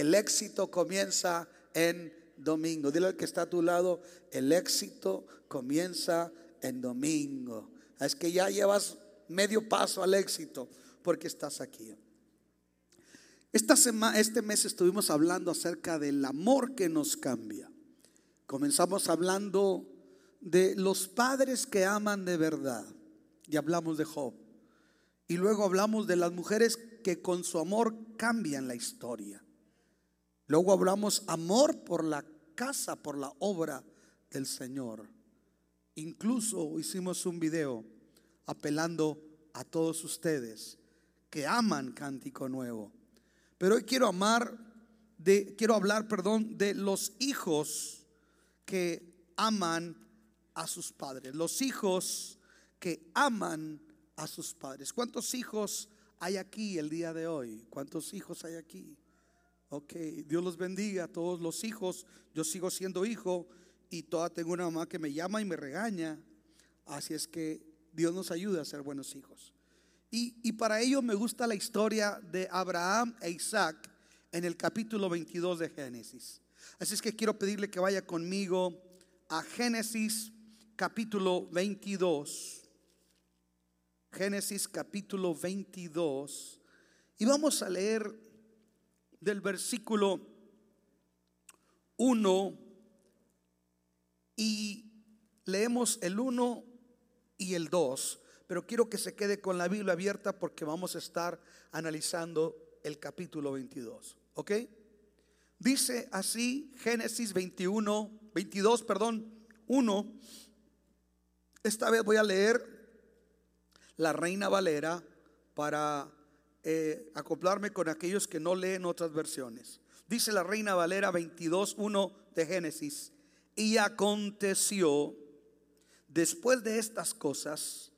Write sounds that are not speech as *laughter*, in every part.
el éxito comienza en domingo. Dile al que está a tu lado, el éxito comienza en domingo. Es que ya llevas medio paso al éxito porque estás aquí. Esta semana, este mes estuvimos hablando acerca del amor que nos cambia. Comenzamos hablando de los padres que aman de verdad y hablamos de Job. Y luego hablamos de las mujeres que con su amor cambian la historia. Luego hablamos amor por la casa, por la obra del Señor. Incluso hicimos un video apelando a todos ustedes que aman Cántico Nuevo. Pero hoy quiero amar de quiero hablar, perdón, de los hijos que aman a sus padres. Los hijos que aman a sus padres. ¿Cuántos hijos hay aquí el día de hoy? ¿Cuántos hijos hay aquí? Ok, Dios los bendiga a todos los hijos. Yo sigo siendo hijo y toda tengo una mamá que me llama y me regaña. Así es que Dios nos ayuda a ser buenos hijos. Y, y para ello me gusta la historia de Abraham e Isaac en el capítulo 22 de Génesis. Así es que quiero pedirle que vaya conmigo a Génesis capítulo 22. Génesis capítulo 22. Y vamos a leer del versículo 1 y leemos el 1 y el 2, pero quiero que se quede con la Biblia abierta porque vamos a estar analizando el capítulo 22, ¿ok? Dice así Génesis 21, 22, perdón, 1. Esta vez voy a leer la Reina Valera para eh, acoplarme con aquellos que no leen otras versiones. Dice la Reina Valera 22.1 de Génesis. Y aconteció después de estas cosas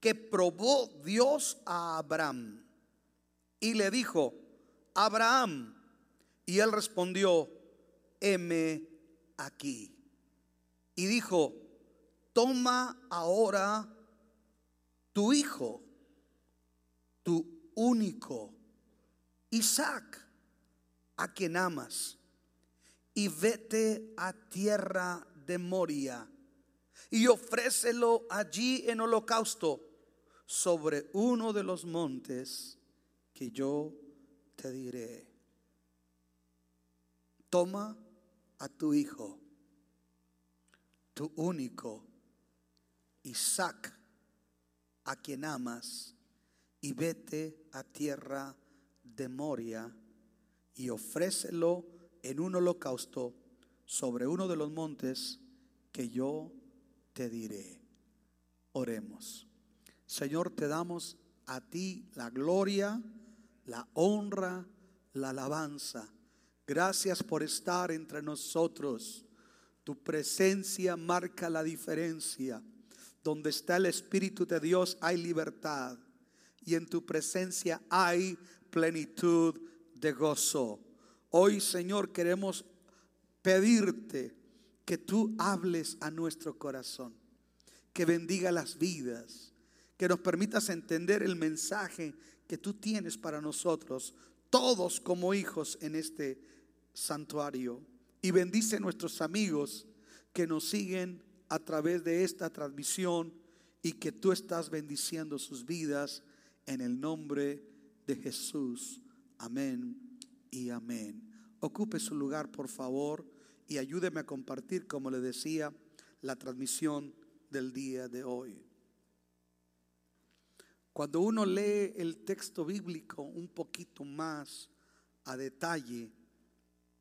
que probó Dios a Abraham y le dijo, Abraham, y él respondió, heme aquí. Y dijo, toma ahora tu hijo, tu único, Isaac, a quien amas, y vete a tierra de Moria y ofrécelo allí en holocausto sobre uno de los montes que yo te diré. Toma a tu hijo, tu único, Isaac, a quien amas, y vete a tierra de Moria y ofrécelo en un holocausto sobre uno de los montes que yo te diré. Oremos. Señor, te damos a ti la gloria, la honra, la alabanza. Gracias por estar entre nosotros. Tu presencia marca la diferencia. Donde está el Espíritu de Dios hay libertad y en tu presencia hay plenitud de gozo. Hoy, Señor, queremos pedirte que tú hables a nuestro corazón, que bendiga las vidas, que nos permitas entender el mensaje que tú tienes para nosotros, todos como hijos en este santuario. Y bendice a nuestros amigos que nos siguen a través de esta transmisión y que tú estás bendiciendo sus vidas en el nombre de Jesús. Amén y amén. Ocupe su lugar, por favor, y ayúdeme a compartir, como le decía, la transmisión del día de hoy. Cuando uno lee el texto bíblico un poquito más a detalle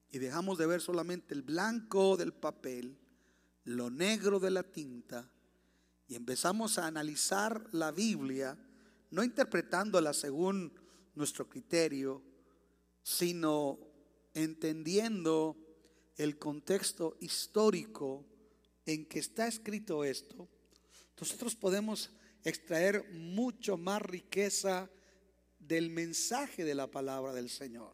y dejamos de ver solamente el blanco del papel, lo negro de la tinta, y empezamos a analizar la Biblia, no interpretándola según nuestro criterio, sino entendiendo el contexto histórico en que está escrito esto, nosotros podemos extraer mucho más riqueza del mensaje de la palabra del Señor.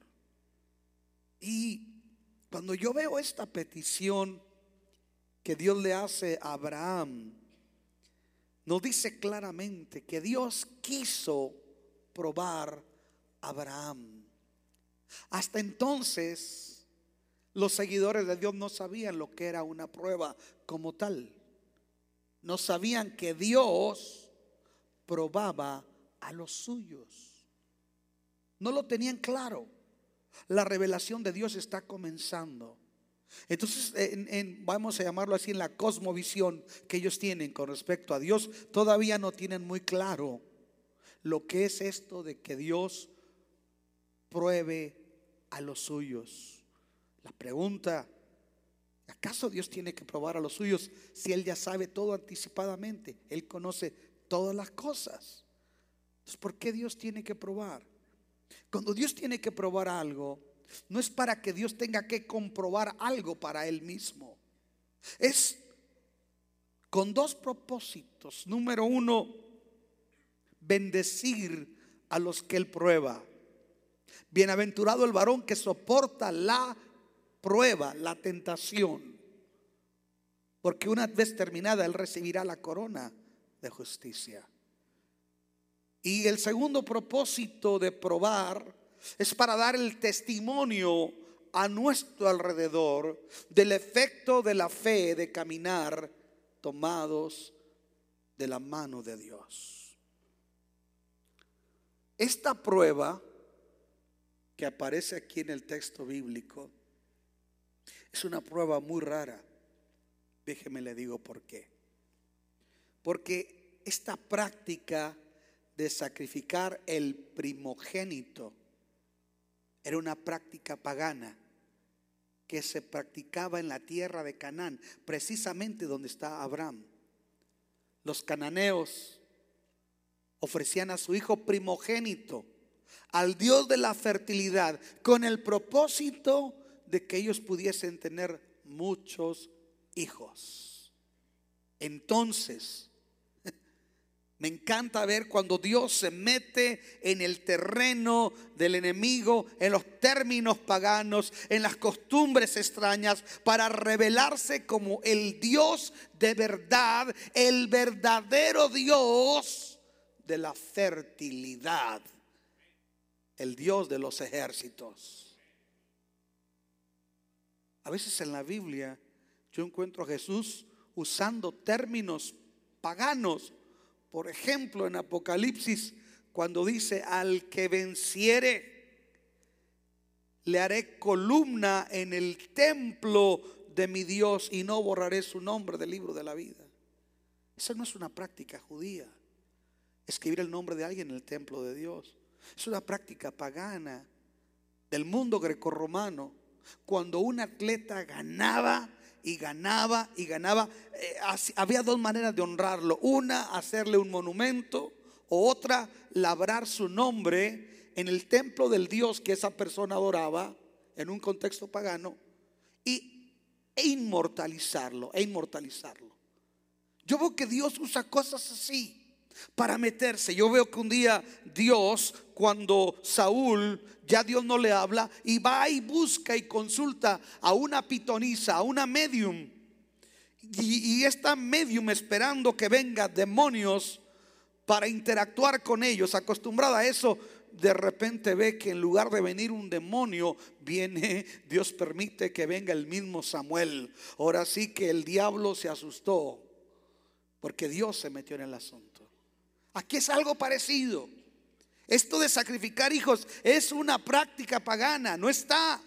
Y cuando yo veo esta petición que Dios le hace a Abraham, nos dice claramente que Dios quiso probar a Abraham. Hasta entonces, los seguidores de Dios no sabían lo que era una prueba como tal. No sabían que Dios probaba a los suyos. No lo tenían claro. La revelación de Dios está comenzando. Entonces, vamos a llamarlo así, en la cosmovisión que ellos tienen con respecto a Dios, todavía no tienen muy claro lo que es esto de que Dios pruebe a los suyos. La pregunta, ¿acaso Dios tiene que probar a los suyos si Él ya sabe todo anticipadamente? Él conoce todas las cosas. Entonces, ¿por qué Dios tiene que probar? Cuando Dios tiene que probar algo, no es para que Dios tenga que comprobar algo para Él mismo. Es con dos propósitos. Número uno, bendecir a los que Él prueba. Bienaventurado el varón que soporta la prueba, la tentación. Porque una vez terminada, Él recibirá la corona de justicia. Y el segundo propósito de probar es para dar el testimonio a nuestro alrededor del efecto de la fe de caminar tomados de la mano de Dios. Esta prueba que aparece aquí en el texto bíblico es una prueba muy rara. Déjeme le digo por qué. Porque esta práctica de sacrificar el primogénito era una práctica pagana que se practicaba en la tierra de Canaán, precisamente donde está Abraham. Los cananeos ofrecían a su hijo primogénito al Dios de la fertilidad con el propósito de que ellos pudiesen tener muchos hijos. Entonces, me encanta ver cuando Dios se mete en el terreno del enemigo, en los términos paganos, en las costumbres extrañas, para revelarse como el Dios de verdad, el verdadero Dios de la fertilidad, el Dios de los ejércitos. A veces en la Biblia yo encuentro a Jesús usando términos paganos por ejemplo, en Apocalipsis, cuando dice, al que venciere, le haré columna en el templo de mi Dios y no borraré su nombre del libro de la vida. Esa no es una práctica judía. Escribir el nombre de alguien en el templo de Dios. Es una práctica pagana del mundo grecorromano. Cuando un atleta ganaba, y ganaba y ganaba. Eh, había dos maneras de honrarlo. Una, hacerle un monumento. O otra, labrar su nombre en el templo del Dios que esa persona adoraba, en un contexto pagano, y, e inmortalizarlo, e inmortalizarlo. Yo veo que Dios usa cosas así para meterse. Yo veo que un día Dios, cuando Saúl, ya Dios no le habla, y va y busca y consulta a una pitonisa, a una medium. Y, y esta medium esperando que venga demonios para interactuar con ellos, acostumbrada a eso, de repente ve que en lugar de venir un demonio, viene, *laughs* Dios permite que venga el mismo Samuel. Ahora sí que el diablo se asustó, porque Dios se metió en el asunto. Aquí es algo parecido. Esto de sacrificar hijos es una práctica pagana, no está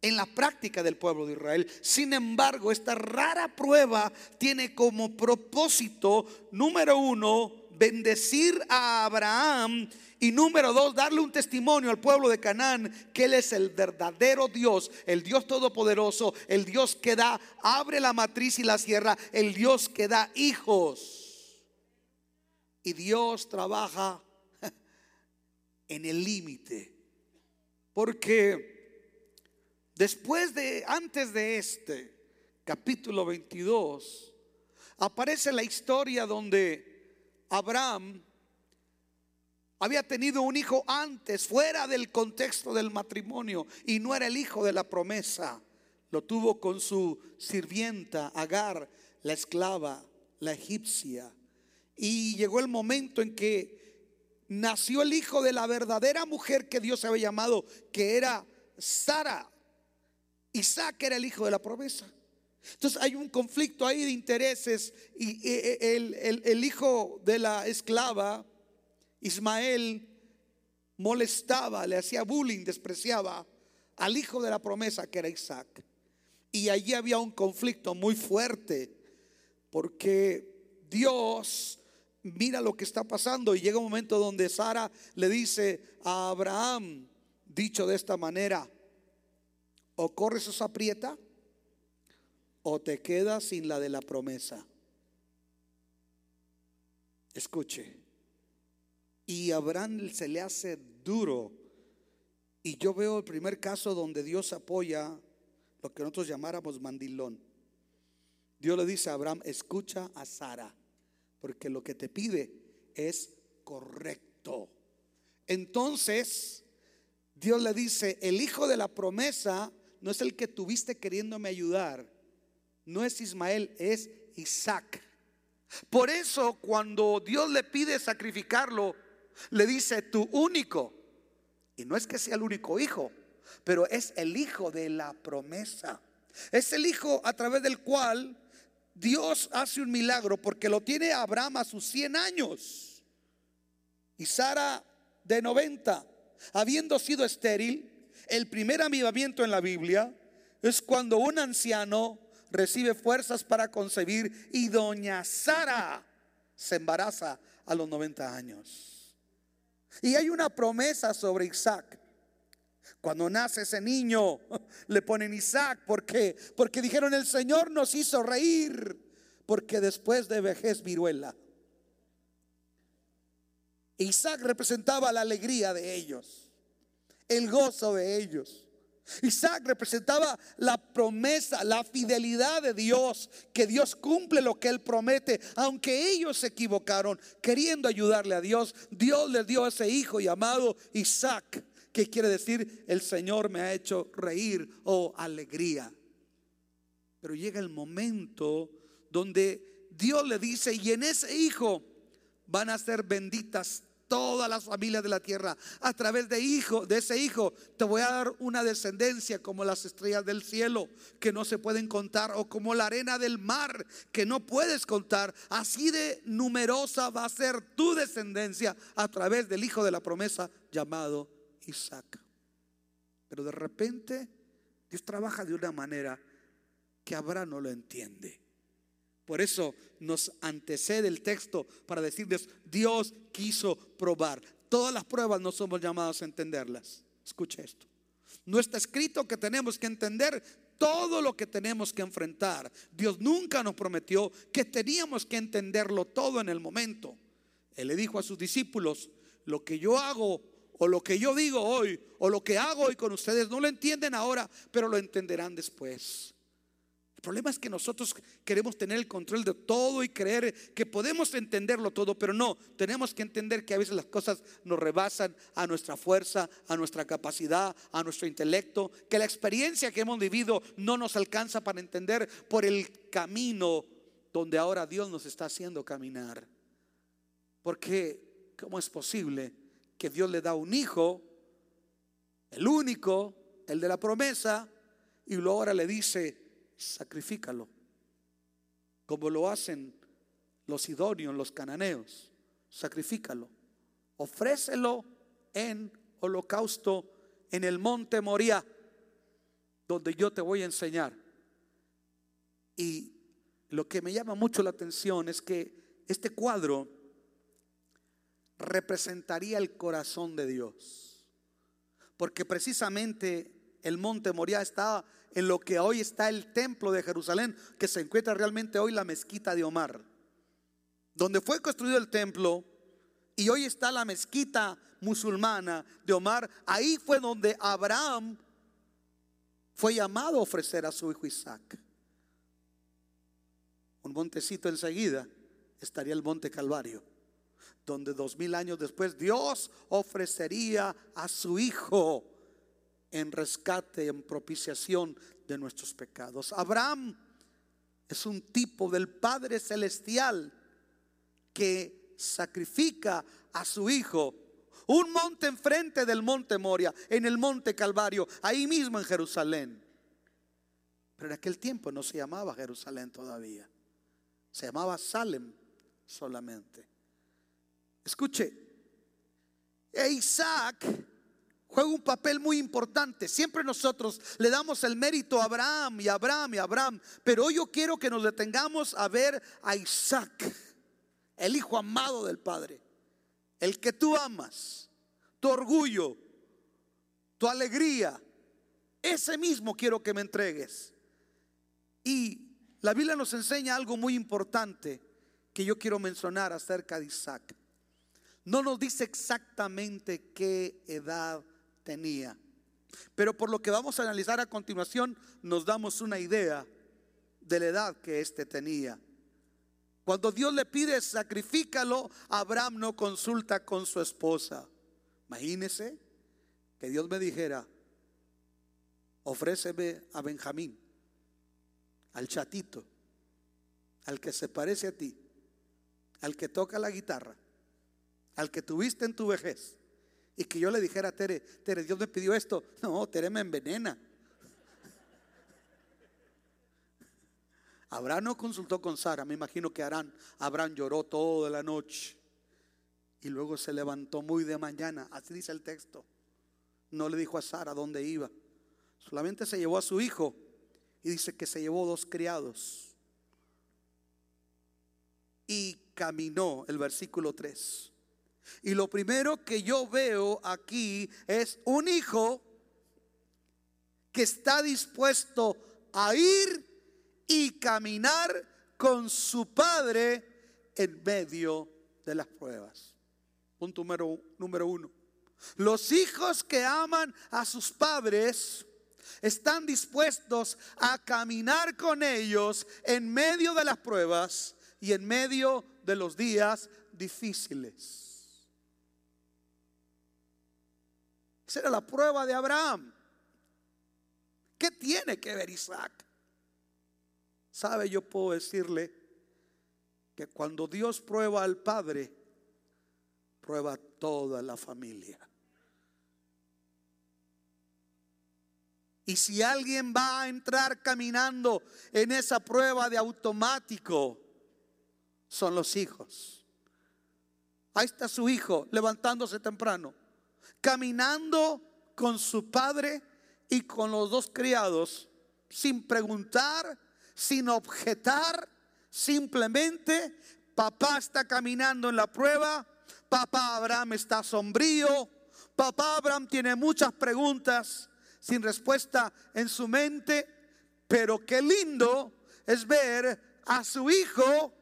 en la práctica del pueblo de Israel. Sin embargo, esta rara prueba tiene como propósito, número uno, bendecir a Abraham y número dos, darle un testimonio al pueblo de Canaán que Él es el verdadero Dios, el Dios todopoderoso, el Dios que da, abre la matriz y la sierra, el Dios que da hijos. Y Dios trabaja *laughs* en el límite. Porque después de, antes de este capítulo 22, aparece la historia donde Abraham había tenido un hijo antes, fuera del contexto del matrimonio, y no era el hijo de la promesa. Lo tuvo con su sirvienta, Agar, la esclava, la egipcia. Y llegó el momento en que nació el hijo de la verdadera mujer que Dios había llamado, que era Sara. Isaac era el hijo de la promesa. Entonces hay un conflicto ahí de intereses y el, el hijo de la esclava, Ismael, molestaba, le hacía bullying, despreciaba al hijo de la promesa que era Isaac. Y allí había un conflicto muy fuerte porque Dios mira lo que está pasando y llega un momento donde Sara le dice a Abraham, dicho de esta manera, o corres esa aprieta o te quedas sin la de la promesa. Escuche, y Abraham se le hace duro. Y yo veo el primer caso donde Dios apoya lo que nosotros llamáramos mandilón. Dios le dice a Abraham, escucha a Sara, porque lo que te pide es correcto. Entonces, Dios le dice, el hijo de la promesa no es el que tuviste queriéndome ayudar, no es Ismael, es Isaac. Por eso cuando Dios le pide sacrificarlo, le dice tu único. Y no es que sea el único hijo, pero es el hijo de la promesa. Es el hijo a través del cual Dios hace un milagro porque lo tiene Abraham a sus 100 años y Sara de 90, habiendo sido estéril. El primer avivamiento en la Biblia es cuando un anciano recibe fuerzas para concebir y doña Sara se embaraza a los 90 años. Y hay una promesa sobre Isaac. Cuando nace ese niño, *laughs* le ponen Isaac. ¿Por qué? Porque dijeron, el Señor nos hizo reír. Porque después de vejez viruela. Isaac representaba la alegría de ellos, el gozo de ellos. Isaac representaba la promesa, la fidelidad de Dios, que Dios cumple lo que Él promete, aunque ellos se equivocaron queriendo ayudarle a Dios. Dios les dio a ese hijo llamado Isaac, que quiere decir el Señor me ha hecho reír o alegría. Pero llega el momento donde Dios le dice, y en ese hijo van a ser benditas todas las familias de la tierra. A través de hijo, de ese hijo, te voy a dar una descendencia como las estrellas del cielo que no se pueden contar o como la arena del mar que no puedes contar. Así de numerosa va a ser tu descendencia a través del hijo de la promesa llamado Isaac. Pero de repente Dios trabaja de una manera que Abraham no lo entiende. Por eso nos antecede el texto para decirles, Dios quiso probar. Todas las pruebas no somos llamados a entenderlas. Escuche esto. No está escrito que tenemos que entender todo lo que tenemos que enfrentar. Dios nunca nos prometió que teníamos que entenderlo todo en el momento. Él le dijo a sus discípulos, lo que yo hago o lo que yo digo hoy o lo que hago hoy con ustedes no lo entienden ahora, pero lo entenderán después. El problema es que nosotros queremos tener el control de todo y creer que podemos entenderlo todo, pero no, tenemos que entender que a veces las cosas nos rebasan a nuestra fuerza, a nuestra capacidad, a nuestro intelecto, que la experiencia que hemos vivido no nos alcanza para entender por el camino donde ahora Dios nos está haciendo caminar. Porque, ¿cómo es posible Dios le da un hijo, el único, el de la promesa, y luego ahora le dice, sacrifícalo, como lo hacen los sidonios, los cananeos, sacrifícalo, ofrécelo en holocausto en el monte Moría, donde yo te voy a enseñar. Y lo que me llama mucho la atención es que este cuadro representaría el corazón de Dios, porque precisamente el monte Moría estaba en lo que hoy está el templo de Jerusalén, que se encuentra realmente hoy la mezquita de Omar. Donde fue construido el templo y hoy está la mezquita musulmana de Omar, ahí fue donde Abraham fue llamado a ofrecer a su hijo Isaac. Un montecito enseguida estaría el monte Calvario, donde dos mil años después Dios ofrecería a su hijo en rescate, en propiciación de nuestros pecados. Abraham es un tipo del Padre Celestial que sacrifica a su hijo. Un monte enfrente del monte Moria, en el monte Calvario, ahí mismo en Jerusalén. Pero en aquel tiempo no se llamaba Jerusalén todavía. Se llamaba Salem solamente. Escuche, Isaac juega un papel muy importante. Siempre nosotros le damos el mérito a Abraham y Abraham y Abraham. Pero hoy yo quiero que nos detengamos a ver a Isaac, el hijo amado del Padre. El que tú amas, tu orgullo, tu alegría. Ese mismo quiero que me entregues. Y la Biblia nos enseña algo muy importante que yo quiero mencionar acerca de Isaac. No nos dice exactamente qué edad tenía. Pero por lo que vamos a analizar a continuación, nos damos una idea de la edad que éste tenía. Cuando Dios le pide sacrifícalo, Abraham no consulta con su esposa. Imagínese que Dios me dijera, ofréceme a Benjamín, al chatito, al que se parece a ti, al que toca la guitarra, al que tuviste en tu vejez y que yo le dijera a Tere, Tere, Dios me pidió esto. No, Tere me envenena. Abraham no consultó con Sara, me imagino que Arán, Abraham lloró toda la noche y luego se levantó muy de mañana, así dice el texto. No le dijo a Sara dónde iba, solamente se llevó a su hijo y dice que se llevó dos criados y caminó, el versículo 3. Y lo primero que yo veo aquí es un hijo que está dispuesto a ir y caminar con su padre en medio de las pruebas. Punto número, número uno. Los hijos que aman a sus padres están dispuestos a caminar con ellos en medio de las pruebas y en medio de los días difíciles. Esa era la prueba de Abraham. ¿Qué tiene que ver Isaac? ¿Sabe? Yo puedo decirle que cuando Dios prueba al Padre, prueba toda la familia. Y si alguien va a entrar caminando en esa prueba de automático, son los hijos. Ahí está su hijo levantándose temprano caminando con su padre y con los dos criados, sin preguntar, sin objetar, simplemente papá está caminando en la prueba, papá Abraham está sombrío, papá Abraham tiene muchas preguntas sin respuesta en su mente, pero qué lindo es ver a su hijo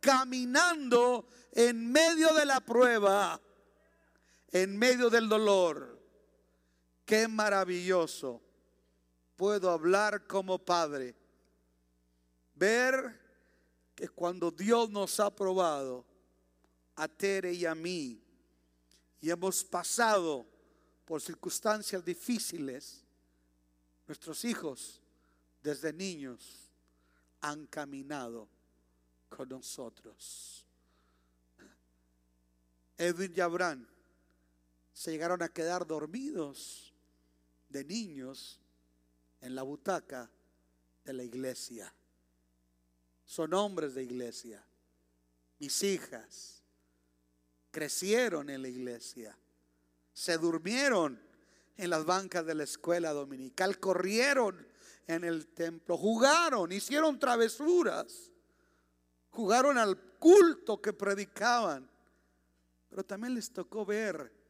caminando en medio de la prueba en medio del dolor. Qué maravilloso. Puedo hablar como padre. Ver que cuando Dios nos ha probado, a Tere y a mí, y hemos pasado por circunstancias difíciles, nuestros hijos desde niños han caminado con nosotros. Edwin y Abraham se llegaron a quedar dormidos de niños en la butaca de la iglesia. Son hombres de iglesia. Mis hijas crecieron en la iglesia. Se durmieron en las bancas de la escuela dominical. Corrieron en el templo. Jugaron, hicieron travesuras. Jugaron al culto que predicaban. Pero también les tocó ver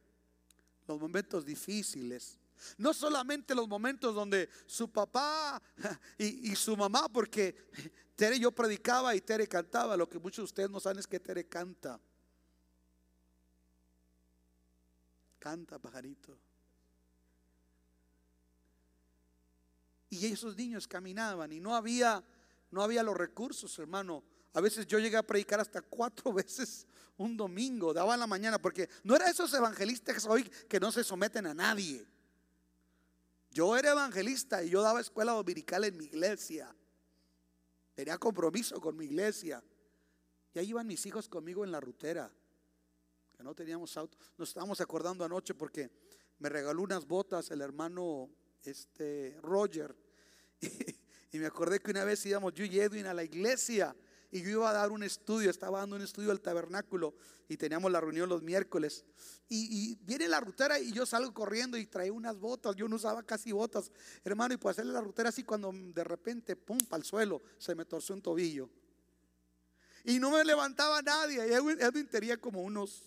los momentos difíciles. No solamente los momentos donde su papá *laughs* y, su mamá, porque Tere yo predicaba y Tere cantaba. Lo que muchos de ustedes no saben es que Tere canta. Canta, pajarito. Y esos niños caminaban y no había, no había los recursos, hermano. A veces yo llegué a predicar hasta cuatro *laughs* veces un domingo, daba en la mañana, porque no era esos evangelistas hoy que no se someten a nadie. Yo era evangelista y yo daba escuela dominical en mi iglesia. Tenía compromiso con mi iglesia. Y ahí iban mis hijos conmigo en la rutera. que no teníamos auto. Nos estábamos acordando anoche porque me regaló unas botas el hermano este, Roger. *laughs* Y, me acordé que una vez íbamos yo y Edwin a la iglesia y yo iba a dar un estudio, estaba dando un estudio al tabernáculo y teníamos la reunión los miércoles. Y, viene la rutera y yo salgo corriendo y trae unas botas, yo no usaba casi botas, hermano, y por hacerle la rutera así cuando de repente, pum, al suelo, se me torció un tobillo. Y no me levantaba nadie. Y Edwin, tenía como unos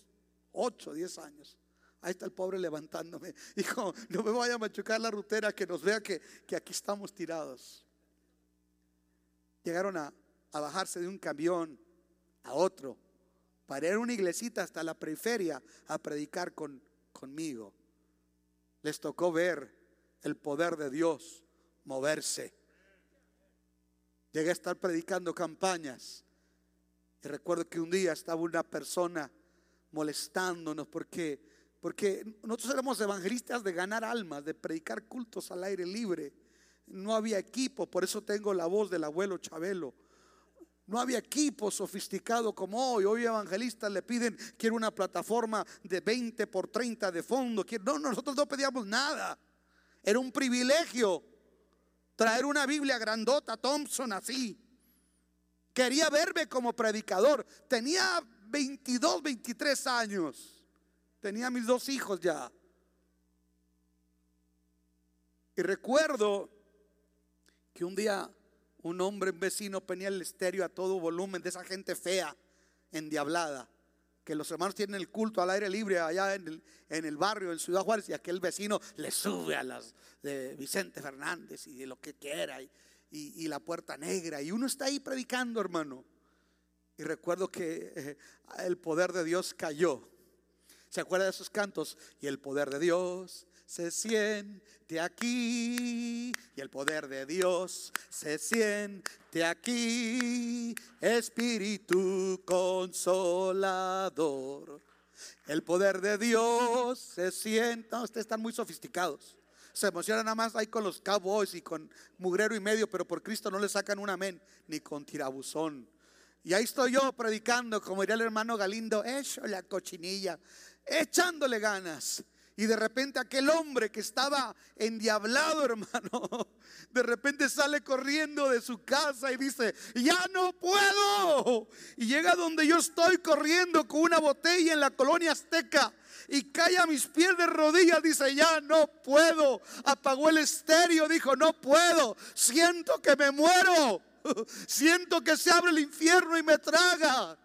8, 10 años. Ahí está el pobre levantándome. *laughs* Dijo, no me vaya a machucar la rutera, que nos vea que, aquí estamos tirados. Llegaron a, bajarse de un camión a otro para ir a una iglesita hasta la periferia a predicar con, conmigo. Les tocó ver el poder de Dios moverse. Llegué a estar predicando campañas. Y recuerdo que un día estaba una persona molestándonos porque porque nosotros éramos evangelistas de ganar almas, de predicar cultos al aire libre. No había equipo, por eso tengo la voz del abuelo Chabelo. No había equipo sofisticado como hoy. Hoy evangelistas le piden, quiero una plataforma de 20 por 30 de fondo. No, nosotros no pedíamos nada. Era un privilegio traer una Biblia grandota, Thompson, así. Quería verme como predicador. Tenía 22, 23 años. Tenía mis dos hijos ya. Y recuerdo que un día un hombre vecino ponía el estéreo a todo volumen de esa gente fea, endiablada, que los hermanos tienen el culto al aire libre allá en el, en el barrio, en Ciudad Juárez, y aquel vecino le sube a las de Vicente Fernández y de lo que quiera, y, y la puerta negra, y uno está ahí predicando, hermano. Y recuerdo que eh, el poder de Dios cayó ¿Se acuerda de esos cantos? Y el poder de Dios se siente aquí. Y el poder de Dios se siente aquí. Espíritu consolador. El poder de Dios se siente. No, ustedes están muy sofisticados. Se emocionan nada más ahí con los cowboys y con mugrero y medio, pero por Cristo no le sacan un amén, ni con tirabuzón. Y ahí estoy yo predicando, como diría el hermano Galindo, eso la cochinilla echándole ganas. Y de repente aquel hombre que estaba endiablado, *laughs* hermano, de repente sale corriendo de su casa y dice, ya no puedo. Y llega donde yo estoy corriendo con una botella en la colonia azteca y cae a mis pies de rodillas, dice, ya no puedo. Apagó el estéreo, dijo, no puedo. Siento que me muero. *laughs* Siento que se abre el infierno y me traga.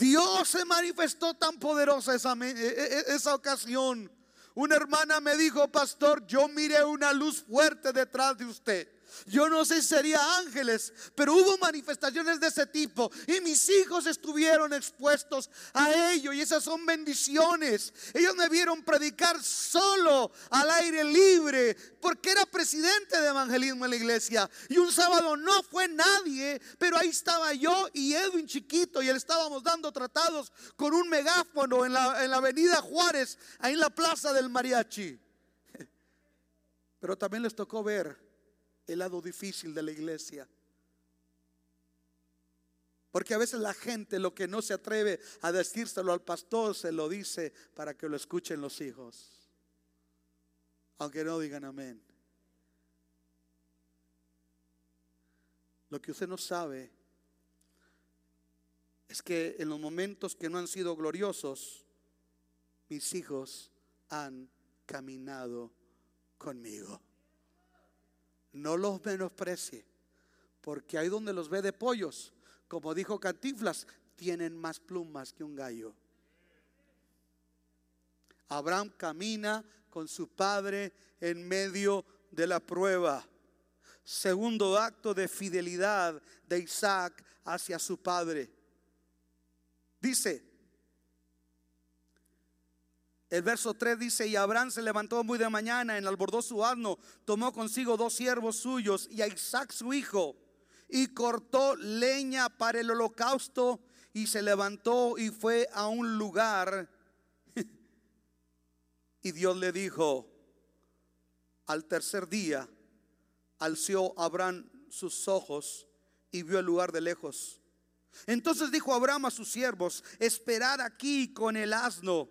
Dios se manifestó tan poderosa esa, e, e, esa ocasión. Una hermana me dijo, pastor, yo miré una luz fuerte detrás de usted. Yo no sé si sería ángeles, pero hubo manifestaciones de ese tipo y mis hijos estuvieron expuestos a ello y esas son bendiciones. Ellos me vieron predicar solo al aire libre porque era presidente de evangelismo en la iglesia y un sábado no fue nadie, pero ahí estaba yo y Edwin chiquito y él estábamos dando tratados con un megáfono en la, en la avenida Juárez, ahí en la plaza del mariachi. *laughs* Pero también les tocó ver el lado difícil de la iglesia. Porque a veces la gente lo que no se atreve a decírselo al pastor se lo dice para que lo escuchen los hijos. Aunque no digan amén. Lo que usted no sabe es que en los momentos que no han sido gloriosos, mis hijos han caminado conmigo no los menosprecie, porque ahí donde los ve de pollos, como dijo Cantiflas, tienen más plumas que un gallo. Abraham camina con su padre en medio de la prueba. Segundo acto de fidelidad de Isaac hacia su padre. Dice, el verso 3 dice, y Abraham se levantó muy de mañana, enalbordó su asno, tomó consigo dos siervos suyos y a Isaac su hijo, y cortó leña para el holocausto, y se levantó y fue a un lugar. *laughs* y Dios le dijo, al tercer día, alció Abraham sus ojos y vio el lugar de lejos. Entonces dijo Abraham a sus siervos, esperad aquí con el asno.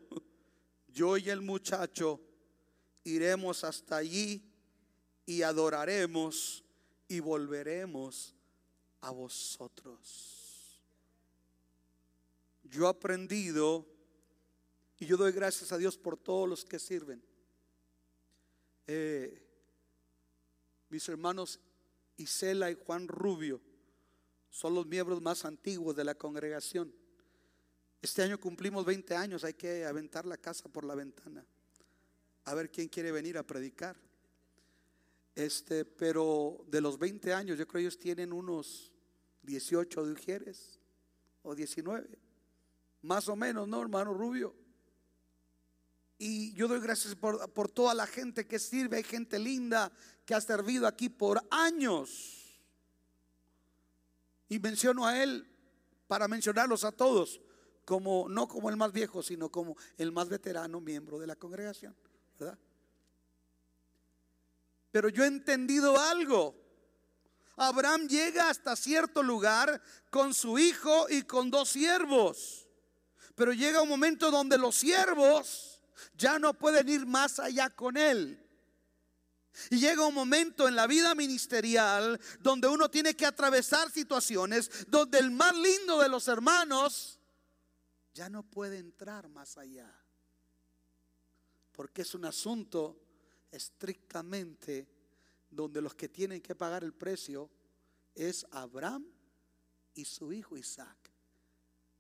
Yo y el muchacho iremos hasta allí y adoraremos y volveremos a vosotros. Yo he aprendido y yo doy gracias a Dios por todos los que sirven. Eh, mis hermanos Isela y Juan Rubio son los miembros más antiguos de la congregación. Este año cumplimos 20 años, hay que aventar la casa por la ventana. A ver quién quiere venir a predicar. Este, pero de los 20 años, yo creo ellos tienen unos 18 de o 19. Más o menos, ¿no, hermano Rubio? Y yo doy gracias por, por, toda la gente que sirve. Hay gente linda que ha servido aquí por años. Y menciono a él para mencionarlos a todos, como no como el más viejo, sino como el más veterano miembro de la congregación, ¿verdad? Pero yo he entendido algo. Abraham llega hasta cierto lugar con su hijo y con dos siervos. Pero llega un momento donde los siervos ya no pueden ir más allá con él. Y llega un momento en la vida ministerial donde uno tiene que atravesar situaciones donde el más lindo de los hermanos ya no puede entrar más allá. Porque es un asunto estrictamente donde los que tienen que pagar el precio es Abraham y su hijo Isaac.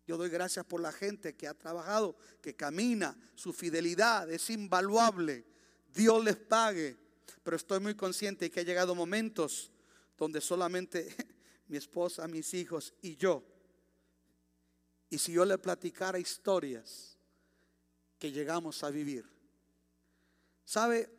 Yo doy gracias por la gente que ha trabajado, que camina, su fidelidad es invaluable. Dios les pague. Pero estoy muy consciente que ha llegado momentos donde solamente *laughs* mi esposa, mis hijos y yo. Y si yo le platicara historias que llegamos a vivir. ¿Sabe?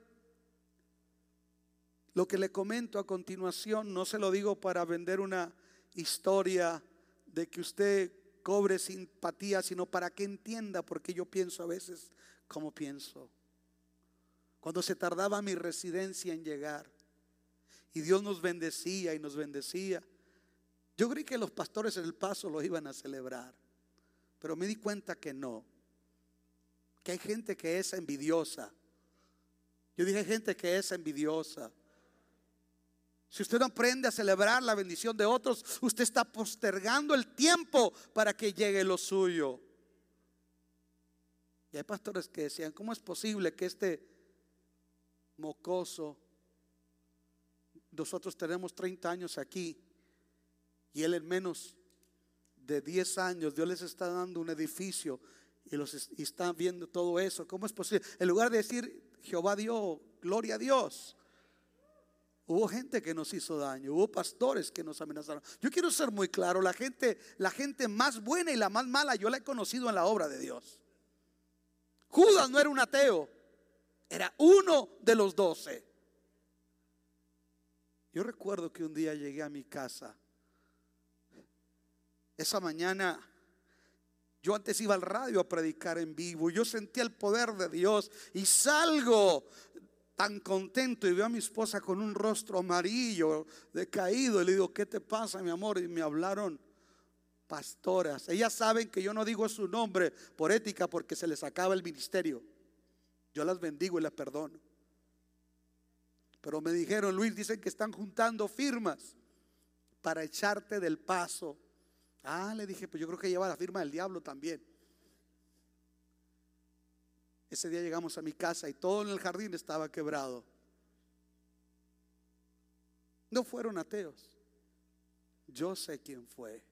Lo que le comento a continuación no se lo digo para vender una historia de que usted cobre simpatía, sino para que entienda, porque yo pienso a veces como pienso. Cuando se tardaba mi residencia en llegar y Dios nos bendecía y nos bendecía, yo creí que los pastores en el paso lo iban a celebrar, pero me di cuenta que no, que hay gente que es envidiosa. Yo dije gente que es envidiosa. Si usted no aprende a celebrar la bendición de otros, usted está postergando el tiempo para que llegue lo suyo. Y hay pastores que decían, ¿cómo es posible que este mocoso, nosotros tenemos 30 años aquí y él en menos de 10 años, Dios les está dando un edificio y, los, están viendo todo eso? ¿Cómo es posible? En lugar de decir, Jehová dio, gloria a Dios. Hubo gente que nos hizo daño, hubo pastores que nos amenazaron. Yo quiero ser muy claro, la gente, la gente más buena y la más mala yo la he conocido en la obra de Dios. Judas no era un ateo, era uno de los doce. Yo recuerdo que un día llegué a mi casa. Esa mañana yo antes iba al radio a predicar en vivo. Yo sentía el poder de Dios y salgo tan contento y veo a mi esposa con un rostro amarillo, decaído. Y le digo, ¿qué te pasa, mi amor? Y me hablaron pastoras. Ellas saben que yo no digo su nombre por ética porque se les acaba el ministerio. Yo las bendigo y las perdono. Pero me dijeron, Luis, dicen que están juntando firmas para echarte del paso. Ah, le dije, pues yo creo que lleva la firma del diablo también. Ese día llegamos a mi casa y todo en el jardín estaba quebrado. No fueron ateos. Yo sé quién fue.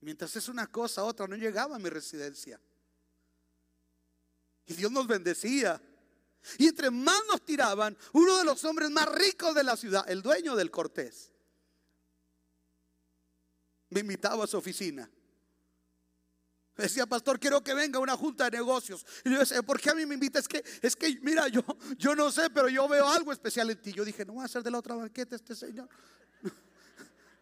Mientras es una cosa, otra, no llegaba a mi residencia. Y Dios nos bendecía. Y entre más nos tiraban, uno de los hombres más ricos de la ciudad, el dueño del Cortés, me invitaba a su oficina. Decía, pastor, quiero que venga una junta de negocios. Y yo decía, ¿por qué a mí me invita? Es que, es que, mira, yo, yo no sé, pero yo veo algo especial en ti. Yo dije, no va a ser de la otra banqueta este señor. *laughs*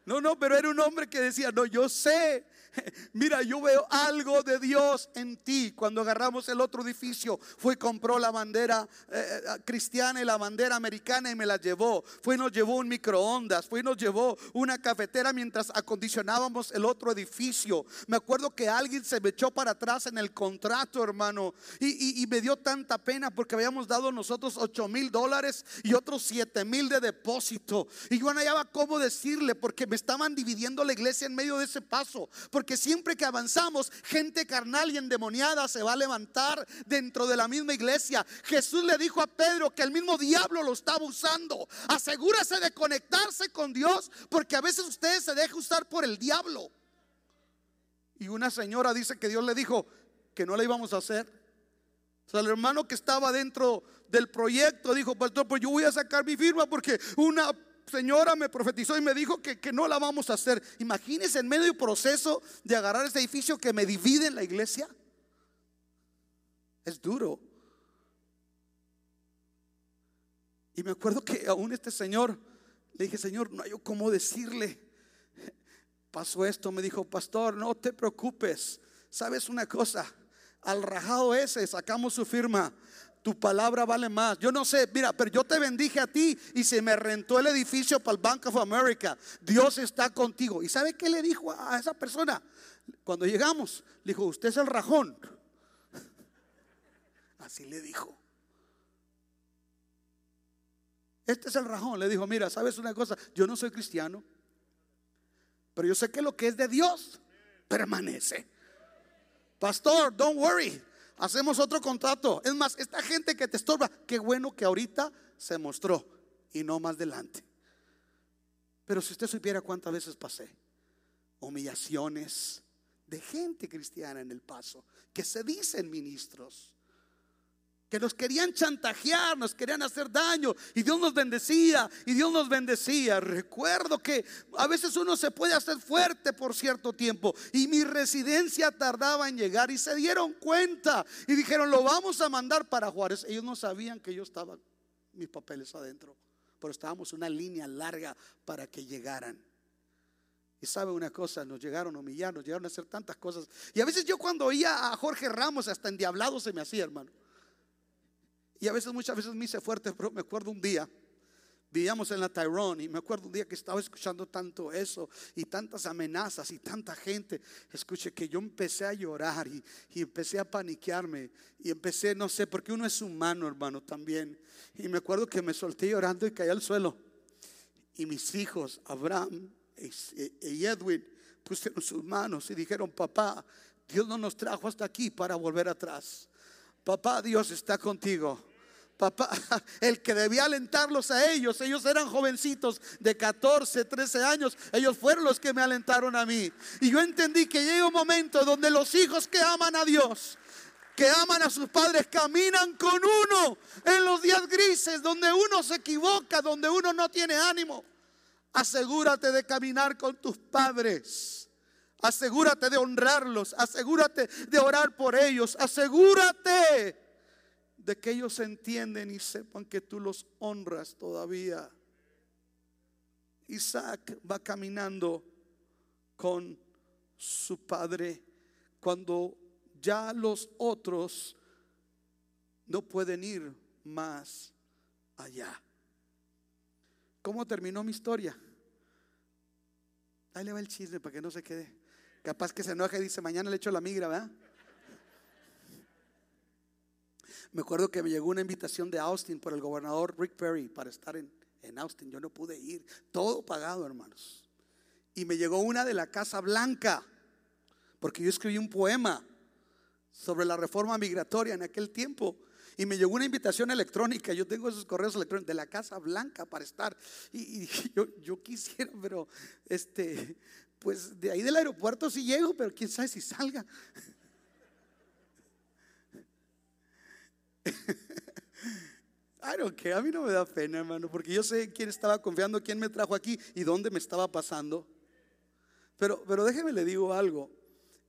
No, no, pero era un hombre que decía, no, yo sé *laughs* Mira, yo veo algo de Dios en ti. Cuando agarramos el otro edificio, fue y compró la bandera eh, eh, cristiana y la bandera americana y me la llevó. Fue y nos llevó un microondas, fue y nos llevó una cafetera mientras acondicionábamos el otro edificio. Me acuerdo que alguien se me echó para atrás en el contrato, hermano, y, y me dio tanta pena porque habíamos dado nosotros 8 mil dólares y otros 7 mil de depósito. Y yo no hallaba cómo decirle porque me estaban dividiendo la iglesia en medio de ese paso. Siempre que avanzamos, gente carnal y endemoniada se va a levantar dentro de la misma iglesia. Jesús le dijo a Pedro que el mismo diablo lo estaba usando. Asegúrese de conectarse con Dios porque a veces usted se deja usar por el diablo. Y una señora dice que Dios le dijo que no le íbamos a hacer. O sea, el hermano que estaba dentro del proyecto dijo, pastor, pues yo voy a sacar mi firma porque una señora me profetizó y me dijo que, que no la vamos a hacer. Imagínense en medio proceso de agarrar ese edificio que me divide en la iglesia. Es duro. Y me acuerdo que aún este señor, le dije, Señor, no hay cómo decirle. Pasó esto, me dijo, pastor, no te preocupes. ¿Sabes una cosa? Al rajado ese sacamos su firma tu palabra vale más. Yo no sé, mira, pero yo te bendije a ti y se me rentó el edificio para el Bank of America. Dios está contigo. ¿Y sabe qué le dijo a esa persona? Cuando llegamos, le dijo, usted es el rajón. *laughs* Así le dijo. Este es el rajón. Le dijo, mira, ¿sabes una cosa? Yo no soy cristiano, pero yo sé que lo que es de Dios permanece. Pastor, don't worry. Hacemos otro contrato. Es más, esta gente que te estorba, qué bueno que ahorita se mostró y no más adelante. Pero si usted supiera cuántas veces pasé humillaciones de gente cristiana en el paso, que se dicen ministros, que nos querían chantajear, nos querían hacer daño y Dios nos bendecía y Dios nos bendecía. Recuerdo que a veces uno se puede hacer fuerte por cierto tiempo y mi residencia tardaba en llegar y se dieron cuenta y dijeron, lo vamos a mandar para Juárez. Ellos no sabían que yo estaba mis papeles adentro, pero estábamos una línea larga para que llegaran. Y sabe una cosa, nos llegaron a humillar, nos llegaron a hacer tantas cosas. Y a veces yo cuando oía a Jorge Ramos, hasta endiablado se me hacía, hermano. Y a veces, muchas veces me hice fuerte, pero me acuerdo un día, vivíamos en la Tyrone y me acuerdo un día que estaba escuchando tanto eso y tantas amenazas y tanta gente. Escuché que yo empecé a llorar y, y, empecé a paniquearme y empecé, no sé, porque uno es humano, hermano, también. Y me acuerdo que me solté llorando y caí al suelo. Y mis hijos, Abraham y Edwin, pusieron sus manos y dijeron, papá, Dios no nos trajo hasta aquí para volver atrás. Papá, Dios está contigo papá, *laughs* el que debía alentarlos a ellos, ellos eran jovencitos de 14, 13 años, ellos fueron los que me alentaron a mí. Y yo entendí que llega un momento donde los hijos que aman a Dios, que aman a sus padres, caminan con uno en los días grises, donde uno se equivoca, donde uno no tiene ánimo. Asegúrate de caminar con tus padres. Asegúrate de honrarlos. Asegúrate de orar por ellos. Asegúrate de que ellos entienden y sepan que tú los honras todavía. Isaac va caminando con su padre cuando ya los otros no pueden ir más allá. ¿Cómo terminó mi historia? Ahí le va el chisme para que no se quede. Capaz que se enoje y dice, mañana le echo la migra, ¿verdad? Me acuerdo que me llegó una invitación de Austin por el gobernador Rick Perry para estar en, en Austin. Yo no pude ir. Todo pagado, hermanos. Y me llegó una de la Casa Blanca, porque yo escribí un poema sobre la reforma migratoria en aquel tiempo. Y me llegó una invitación electrónica. Yo tengo esos correos electrónicos de la Casa Blanca para estar. Y, yo, yo, quisiera, pero este, pues de ahí del aeropuerto sí llego, pero quién sabe si salga. I don't care, a mí no me da pena, hermano, porque yo sé quién estaba confiando, quién me trajo aquí y dónde me estaba pasando. Pero, pero déjeme le digo algo.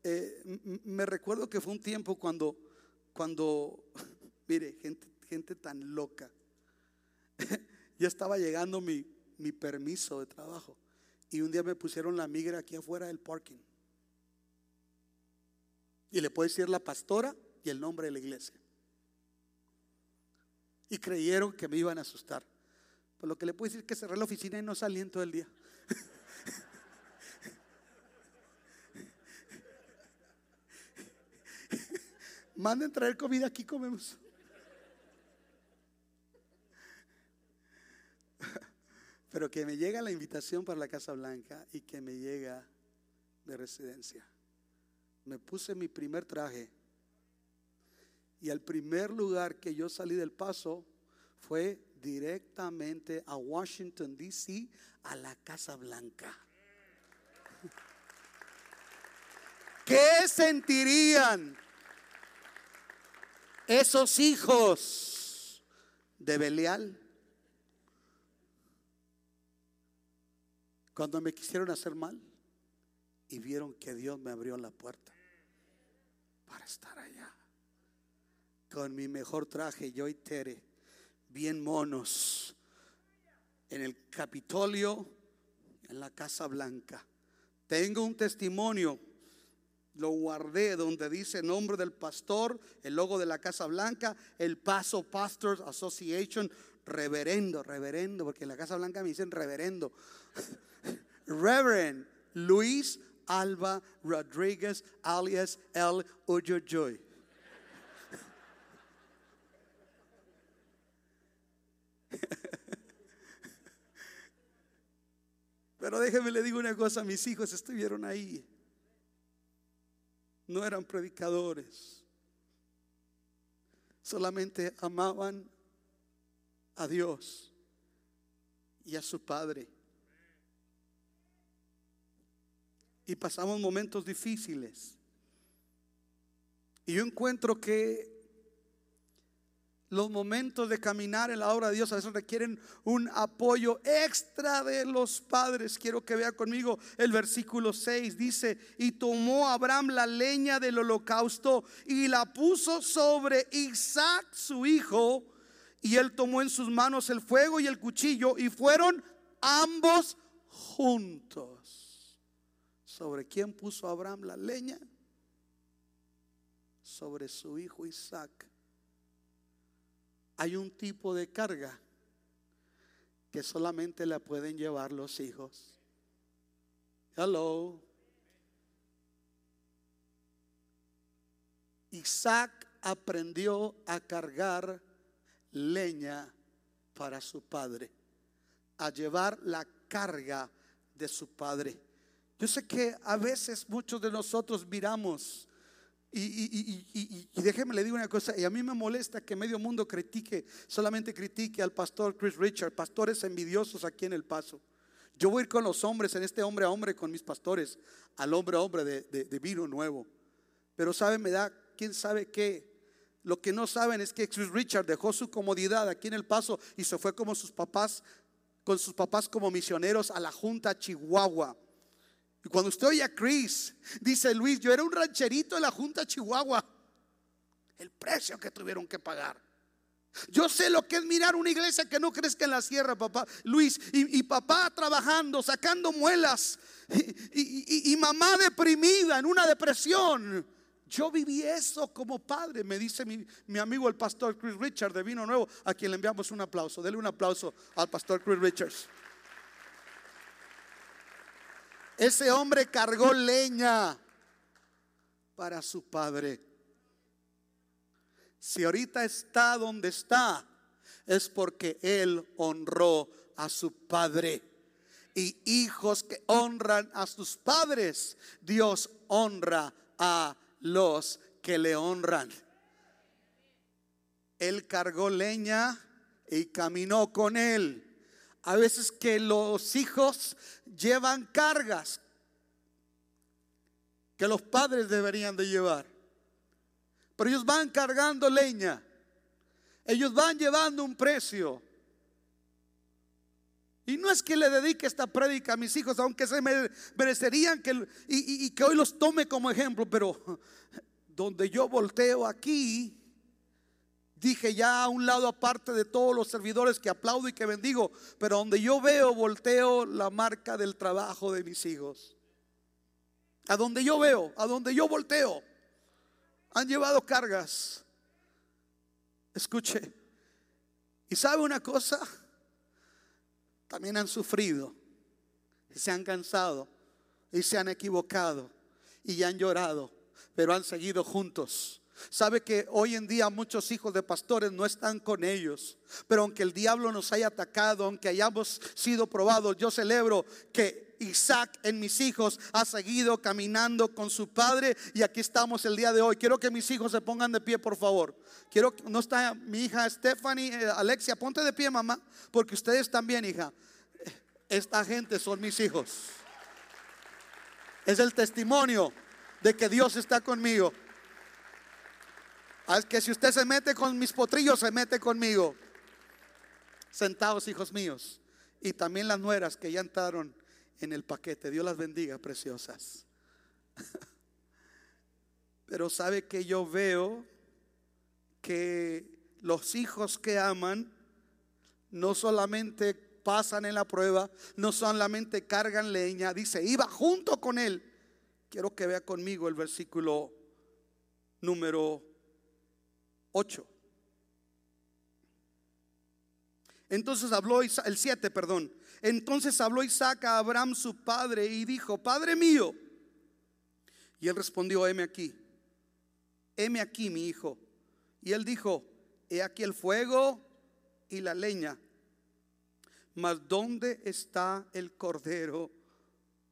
Eh, me recuerdo que fue un tiempo cuando, cuando, *laughs* mire, gente, gente tan loca. *laughs* ya estaba llegando mi, mi permiso de trabajo y un día me pusieron la migra aquí afuera del parking. Y le puede decir la pastora y el nombre de la iglesia. Y creyeron que me iban a asustar. Por lo que le puedo decir que cerré la oficina y no salí en todo el día. *laughs* Manden traer comida aquí comemos. Pero que me llega la invitación para la Casa Blanca y que me llega de residencia. Me puse mi primer traje y el primer lugar que yo salí del paso fue directamente a Washington, D.C., a la Casa Blanca. *laughs* ¿Qué sentirían esos hijos de Belial? Cuando me quisieron hacer mal y vieron que Dios me abrió la puerta para estar allá. Con mi mejor traje, yo y Tere, bien monos, en el Capitolio, en la Casa Blanca. Tengo un testimonio, lo guardé donde dice nombre del pastor, el logo de la Casa Blanca, el Paso Pastors Association, reverendo, reverendo, porque en la Casa Blanca me dicen reverendo. *laughs* Reverend Luis Alba Rodríguez, alias El Uyoyoy. *laughs* Pero déjeme le digo una cosa, mis hijos estuvieron ahí. No eran predicadores. Solamente amaban a Dios y a su Padre. y pasamos momentos difíciles. Y yo encuentro que los momentos de caminar en la obra de Dios a veces requieren un apoyo extra de los padres. Quiero que vea conmigo el versículo 6. Dice, y tomó Abraham la leña del holocausto y la puso sobre Isaac su hijo. Y él tomó en sus manos el fuego y el cuchillo y fueron ambos juntos. ¿Sobre quién puso Abraham la leña? Sobre su hijo Isaac. Hay un tipo de carga que solamente la pueden llevar los hijos. Hello. Isaac aprendió a cargar leña para su padre, a llevar la carga de su padre. Yo sé que a veces muchos de nosotros miramos y, y, déjeme le digo una cosa, y a mí me molesta que medio mundo critique, solamente critique al pastor Chris Richard, pastores envidiosos aquí en El Paso. Yo voy a ir con los hombres, en este hombre a hombre con mis pastores, al hombre a hombre de, de vino nuevo. Pero saben, me da, quién sabe qué. Lo que no saben es que Chris Richard dejó su comodidad aquí en El Paso y se fue como sus papás, con sus papás como misioneros a la Junta Chihuahua. Y cuando usted oye a Chris, dice Luis, yo era un rancherito de la Junta Chihuahua. El precio que tuvieron que pagar. Yo sé lo que es mirar una iglesia que no crezca en la sierra, papá. Luis, y, papá trabajando, sacando muelas, y, mamá deprimida en una depresión. Yo viví eso como padre, me dice mi, mi, amigo el pastor Chris Richards de Vino Nuevo, a quien le enviamos un aplauso. Dele un aplauso al pastor Chris Richards. Ese hombre cargó leña para su padre. Si ahorita está donde está, es porque él honró a su padre. Y hijos que honran a sus padres, Dios honra a los que le honran. Él cargó leña y caminó con él. A veces que los hijos llevan cargas que los padres deberían de llevar. Pero ellos van cargando leña. Ellos van llevando un precio. Y no es que le dedique esta prédica a mis hijos, aunque se merecerían que, y, y que hoy los tome como ejemplo, pero donde yo volteo aquí, Dije ya a un lado aparte de todos los servidores que aplaudo y que bendigo, pero donde yo veo, volteo la marca del trabajo de mis hijos. A donde yo veo, a donde yo volteo. Han llevado cargas. Escuche. ¿Y sabe una cosa? También han sufrido. Y se han cansado. Y se han equivocado. Y han llorado. Pero han seguido juntos Sabe que hoy en día muchos hijos de pastores no están con ellos. Pero aunque el diablo nos haya atacado, aunque hayamos sido probados, yo celebro que Isaac en mis hijos ha seguido caminando con su padre y aquí estamos el día de hoy. Quiero que mis hijos se pongan de pie, por favor. Quiero no está mi hija Stephanie, eh, Alexia, ponte de pie, mamá, porque ustedes también, hija. Esta gente son mis hijos. Es el testimonio de que Dios está conmigo. Es que si usted se mete con mis potrillos, se mete conmigo. Sentados, hijos míos. Y también las nueras que ya entraron en el paquete. Dios las bendiga, preciosas. *laughs* Pero sabe que yo veo que los hijos que aman no solamente pasan en la prueba, no solamente cargan leña, dice, iba junto con él. Quiero que vea conmigo el versículo número 8. Entonces habló Isaac, el 7, perdón. Entonces habló Isaac a Abraham su padre y dijo, Padre mío. Y él respondió, heme aquí, heme aquí mi hijo. Y él dijo, he aquí el fuego y la leña. Mas ¿dónde está el cordero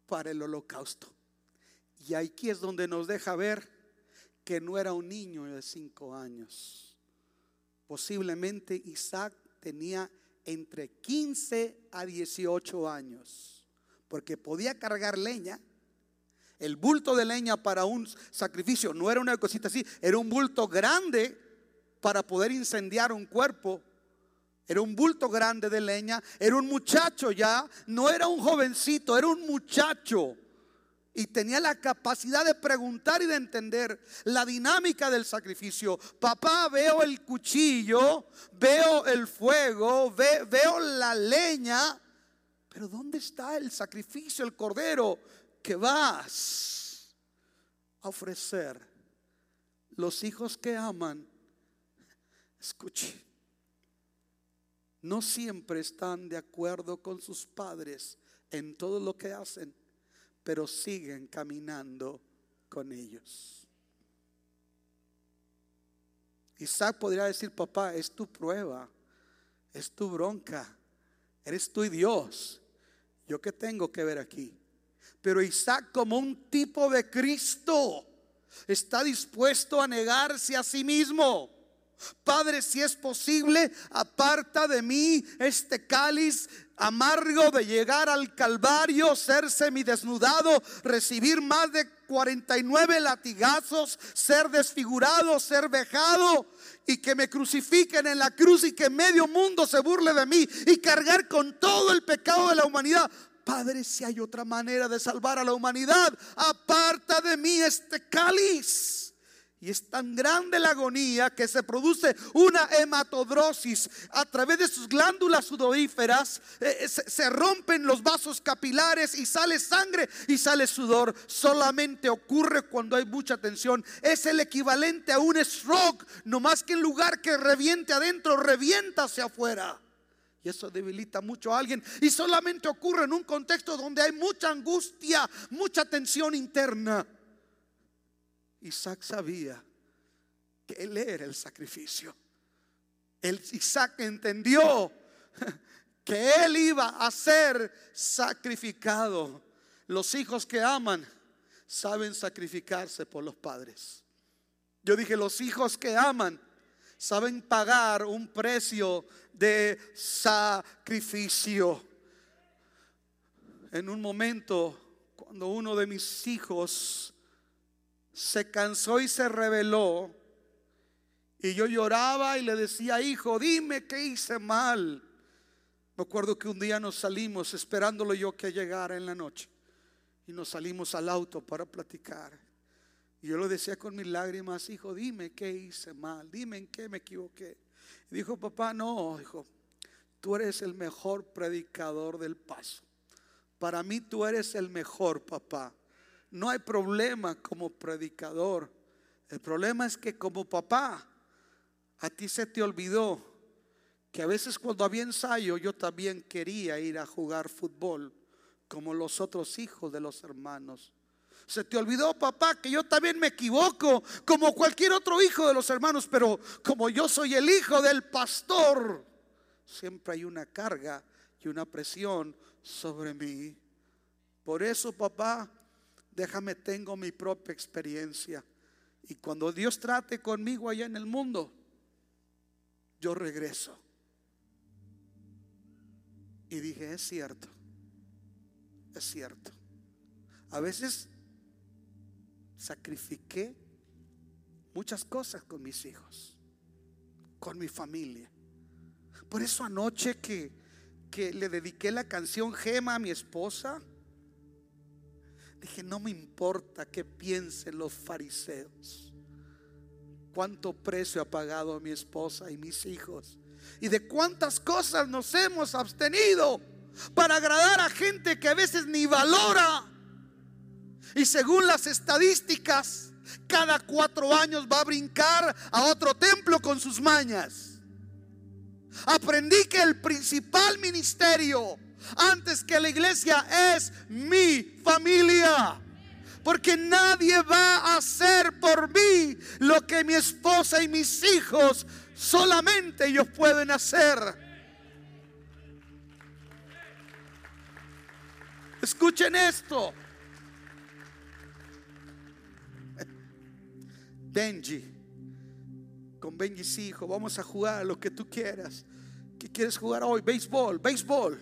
para el holocausto? Y aquí es donde nos deja ver que no era un niño de cinco años. Posiblemente Isaac tenía entre 15 a 18 años, porque podía cargar leña. El bulto de leña para un sacrificio no era una cosita así, era un bulto grande para poder incendiar un cuerpo. Era un bulto grande de leña, era un muchacho ya, no era un jovencito, era un muchacho y tenía la capacidad de preguntar y de entender la dinámica del sacrificio. Papá, veo el cuchillo, veo el fuego, veo la leña, pero ¿dónde está el sacrificio, el cordero que vas a ofrecer? Los hijos que aman, escuche, no siempre están de acuerdo con sus padres en todo lo que hacen pero siguen caminando con ellos. Isaac podría decir, papá, es tu prueba, es tu bronca, eres tú y Dios. ¿Yo qué tengo que ver aquí? Pero Isaac como un tipo de Cristo está dispuesto a negarse a sí mismo. Padre, si es posible, aparta de mí este cáliz amargo de llegar al Calvario, ser semidesnudado, recibir más de 49 latigazos, ser desfigurado, ser vejado y que me crucifiquen en la cruz y que medio mundo se burle de mí y cargar con todo el pecado de la humanidad. Padre, si hay otra manera de salvar a la humanidad, aparta de mí este cáliz. Y es tan grande la agonía que se produce una hematodrosis a través de sus glándulas sudoríferas. Eh, eh, se, rompen los vasos capilares y sale sangre y sale sudor. Solamente ocurre cuando hay mucha tensión. Es el equivalente a un stroke, no más que en lugar que reviente adentro, revienta hacia afuera. Y eso debilita mucho a alguien. Y solamente ocurre en un contexto donde hay mucha angustia, mucha tensión interna. Isaac sabía que él era el sacrificio. El Isaac entendió que él iba a ser sacrificado. Los hijos que aman saben sacrificarse por los padres. Yo dije, los hijos que aman saben pagar un precio de sacrificio. En un momento, cuando uno de mis hijos se cansó y se rebeló. Y yo lloraba y le decía, hijo, dime qué hice mal. Me acuerdo que un día nos salimos esperándolo yo que llegara en la noche. Y nos salimos al auto para platicar. Y yo lo decía con mis lágrimas, hijo, dime qué hice mal, dime en qué me equivoqué. Dijo, papá, no, hijo, tú eres el mejor predicador del paso. Para mí tú eres el mejor, papá. No hay problema como predicador. El problema es que como papá, a ti se te olvidó que a veces cuando había ensayo yo también quería ir a jugar fútbol como los otros hijos de los hermanos. Se te olvidó, papá, que yo también me equivoco como cualquier otro hijo de los hermanos, pero como yo soy el hijo del pastor, siempre hay una carga y una presión sobre mí. Por eso, papá, déjame, tengo mi propia experiencia. Y cuando Dios trate conmigo allá en el mundo, yo regreso. Y dije, es cierto, es cierto. A veces sacrifiqué muchas cosas con mis hijos, con mi familia. Por eso anoche que, que le dediqué la canción Gema a mi esposa, dije, no me importa qué piensen los fariseos. Cuánto precio ha pagado mi esposa y mis hijos. Y de cuántas cosas nos hemos abstenido para agradar a gente que a veces ni valora. Y según las estadísticas, cada cuatro años va a brincar a otro templo con sus mañas. Aprendí que el principal ministerio antes que la iglesia es mi familia. Porque nadie va a hacer por mí lo que mi esposa y mis hijos solamente ellos pueden hacer. Escuchen esto. Benji, con Benji hijo, vamos a jugar lo que tú quieras. ¿Qué quieres jugar hoy? Béisbol, béisbol.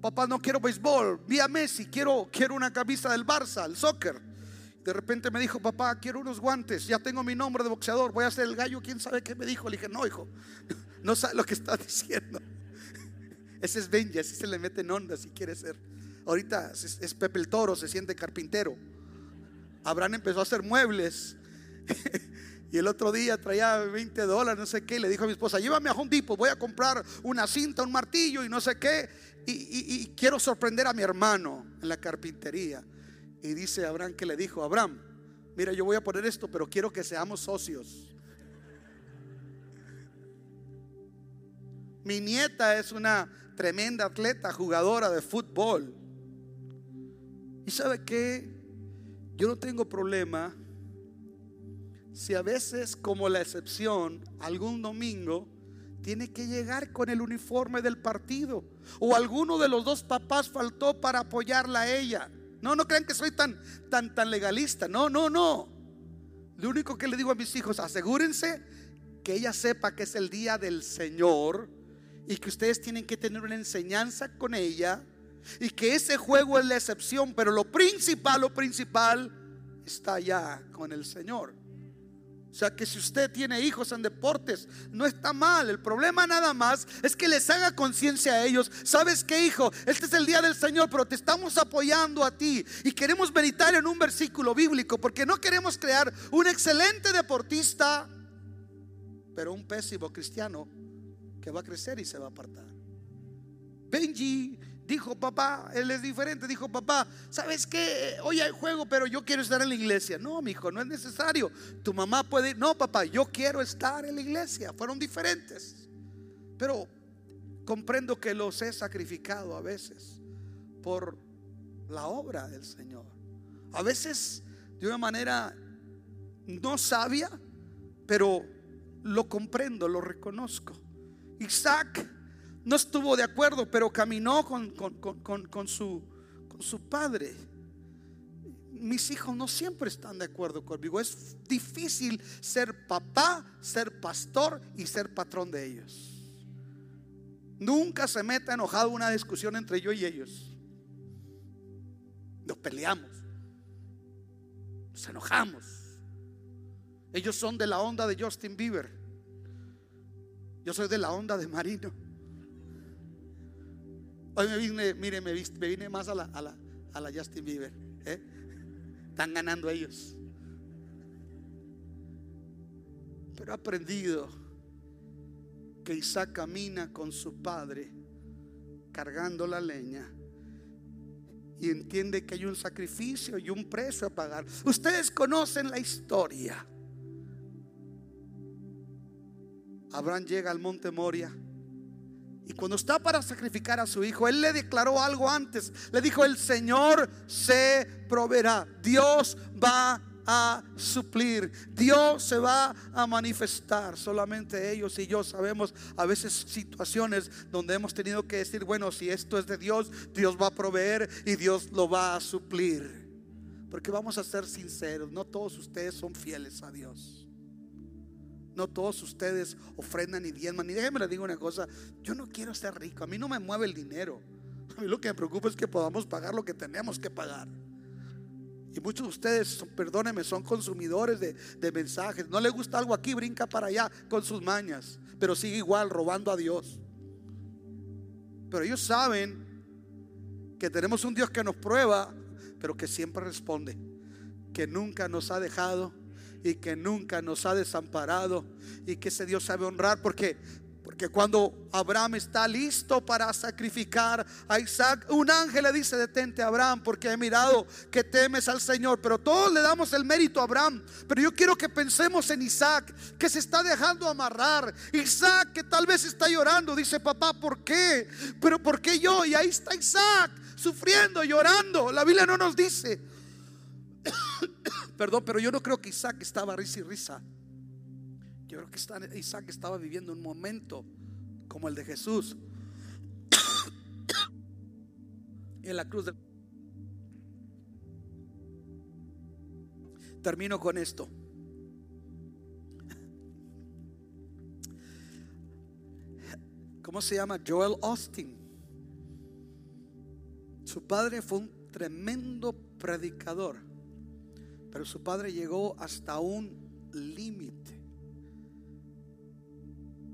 Papá, no quiero béisbol. Vi a Messi, quiero, quiero una camisa del Barça, el soccer. De repente me dijo, papá, quiero unos guantes. Ya tengo mi nombre de boxeador. Voy a ser el gallo. ¿Quién sabe qué me dijo? Le dije, no, hijo, no sabe lo que está diciendo. *laughs* Ese es Benji, así se le mete en onda si quiere ser. Ahorita es Pepe el Toro, se siente carpintero. Abraham empezó a hacer muebles. *laughs* Y el otro día traía 20 dólares, no sé qué. Le dijo a mi esposa, llévame a Home Depot, voy a comprar una cinta, un martillo y no sé qué. Y, quiero sorprender a mi hermano en la carpintería. Y dice Abraham que le dijo, Abraham, mira, yo voy a poner esto, pero quiero que seamos socios. Mi nieta es una tremenda atleta, jugadora de fútbol. ¿Y sabe qué? Yo no tengo problema si a veces como la excepción, algún domingo, tiene que llegar con el uniforme del partido. O alguno de los dos papás faltó para apoyarla a ella. No, no crean que soy tan, tan, tan legalista. No, no, no. Lo único que le digo a mis hijos, asegúrense que ella sepa que es el día del Señor y que ustedes tienen que tener una enseñanza con ella y que ese juego es la excepción, pero lo principal, lo principal está ya con el Señor. O sea que si usted tiene hijos en deportes, no está mal. El problema nada más es que les haga conciencia a ellos. ¿Sabes qué, hijo? Este es el día del Señor, pero te estamos apoyando a ti. Y queremos meditar en un versículo bíblico, porque no queremos crear un excelente deportista, pero un pésimo cristiano que va a crecer y se va a apartar. Benji Dijo papá, él es diferente. Dijo papá, ¿sabes qué? Hoy hay juego, pero yo quiero estar en la iglesia. No, mi hijo, no es necesario. Tu mamá puede ir. No, papá, yo quiero estar en la iglesia. Fueron diferentes. Pero comprendo que los he sacrificado a veces por la obra del Señor. A veces de una manera no sabia, pero lo comprendo, lo reconozco. Isaac no estuvo de acuerdo, pero caminó con, con, su, con su padre. Mis hijos no siempre están de acuerdo conmigo. Es difícil ser papá, ser pastor y ser patrón de ellos. Nunca se meta enojado una discusión entre yo y ellos. Nos peleamos. Nos enojamos. Ellos son de la onda de Justin Bieber. Yo soy de la onda de Marino. Hoy me vine, mire, me, vine más a la, a la, a la Justin Bieber. ¿eh? Están ganando ellos. Pero he aprendido que Isaac camina con su padre cargando la leña y entiende que hay un sacrificio y un precio a pagar. Ustedes conocen la historia. Abraham llega al monte Moria. Y cuando está para sacrificar a su hijo, él le declaró algo antes. Le dijo, el Señor se proveerá. Dios va a suplir. Dios se va a manifestar. Solamente ellos y yo sabemos a veces situaciones donde hemos tenido que decir, bueno, si esto es de Dios, Dios va a proveer y Dios lo va a suplir. Porque vamos a ser sinceros, no todos ustedes son fieles a Dios. No todos ustedes ofrendan y diezman. Y déjenme les digo una cosa, yo no quiero ser rico, a mí no me mueve el dinero. A mí lo que me preocupa es que podamos pagar lo que tenemos que pagar. Y muchos de ustedes, perdónenme, son consumidores de, mensajes. No le gusta algo aquí, brinca para allá con sus mañas. Pero sigue igual robando a Dios. Pero ellos saben que tenemos un Dios que nos prueba, pero que siempre responde. Que nunca nos ha dejado y que nunca nos ha desamparado. Y que ese Dios sabe honrar. Porque porque cuando Abraham está listo para sacrificar a Isaac, un ángel le dice, detente Abraham, porque he mirado que temes al Señor. Pero todos le damos el mérito a Abraham. Pero yo quiero que pensemos en Isaac, que se está dejando amarrar. Isaac, que tal vez está llorando, dice, papá, ¿por qué? Pero ¿por qué yo? Y ahí está Isaac, sufriendo, llorando. La Biblia no nos dice. Perdón, pero yo no creo que Isaac estaba risa y risa. Yo creo que Isaac estaba viviendo un momento como el de Jesús *coughs* en la cruz. De... Termino con esto. ¿Cómo se llama? Joel Austin. Su padre fue un tremendo predicador, pero su padre llegó hasta un límite.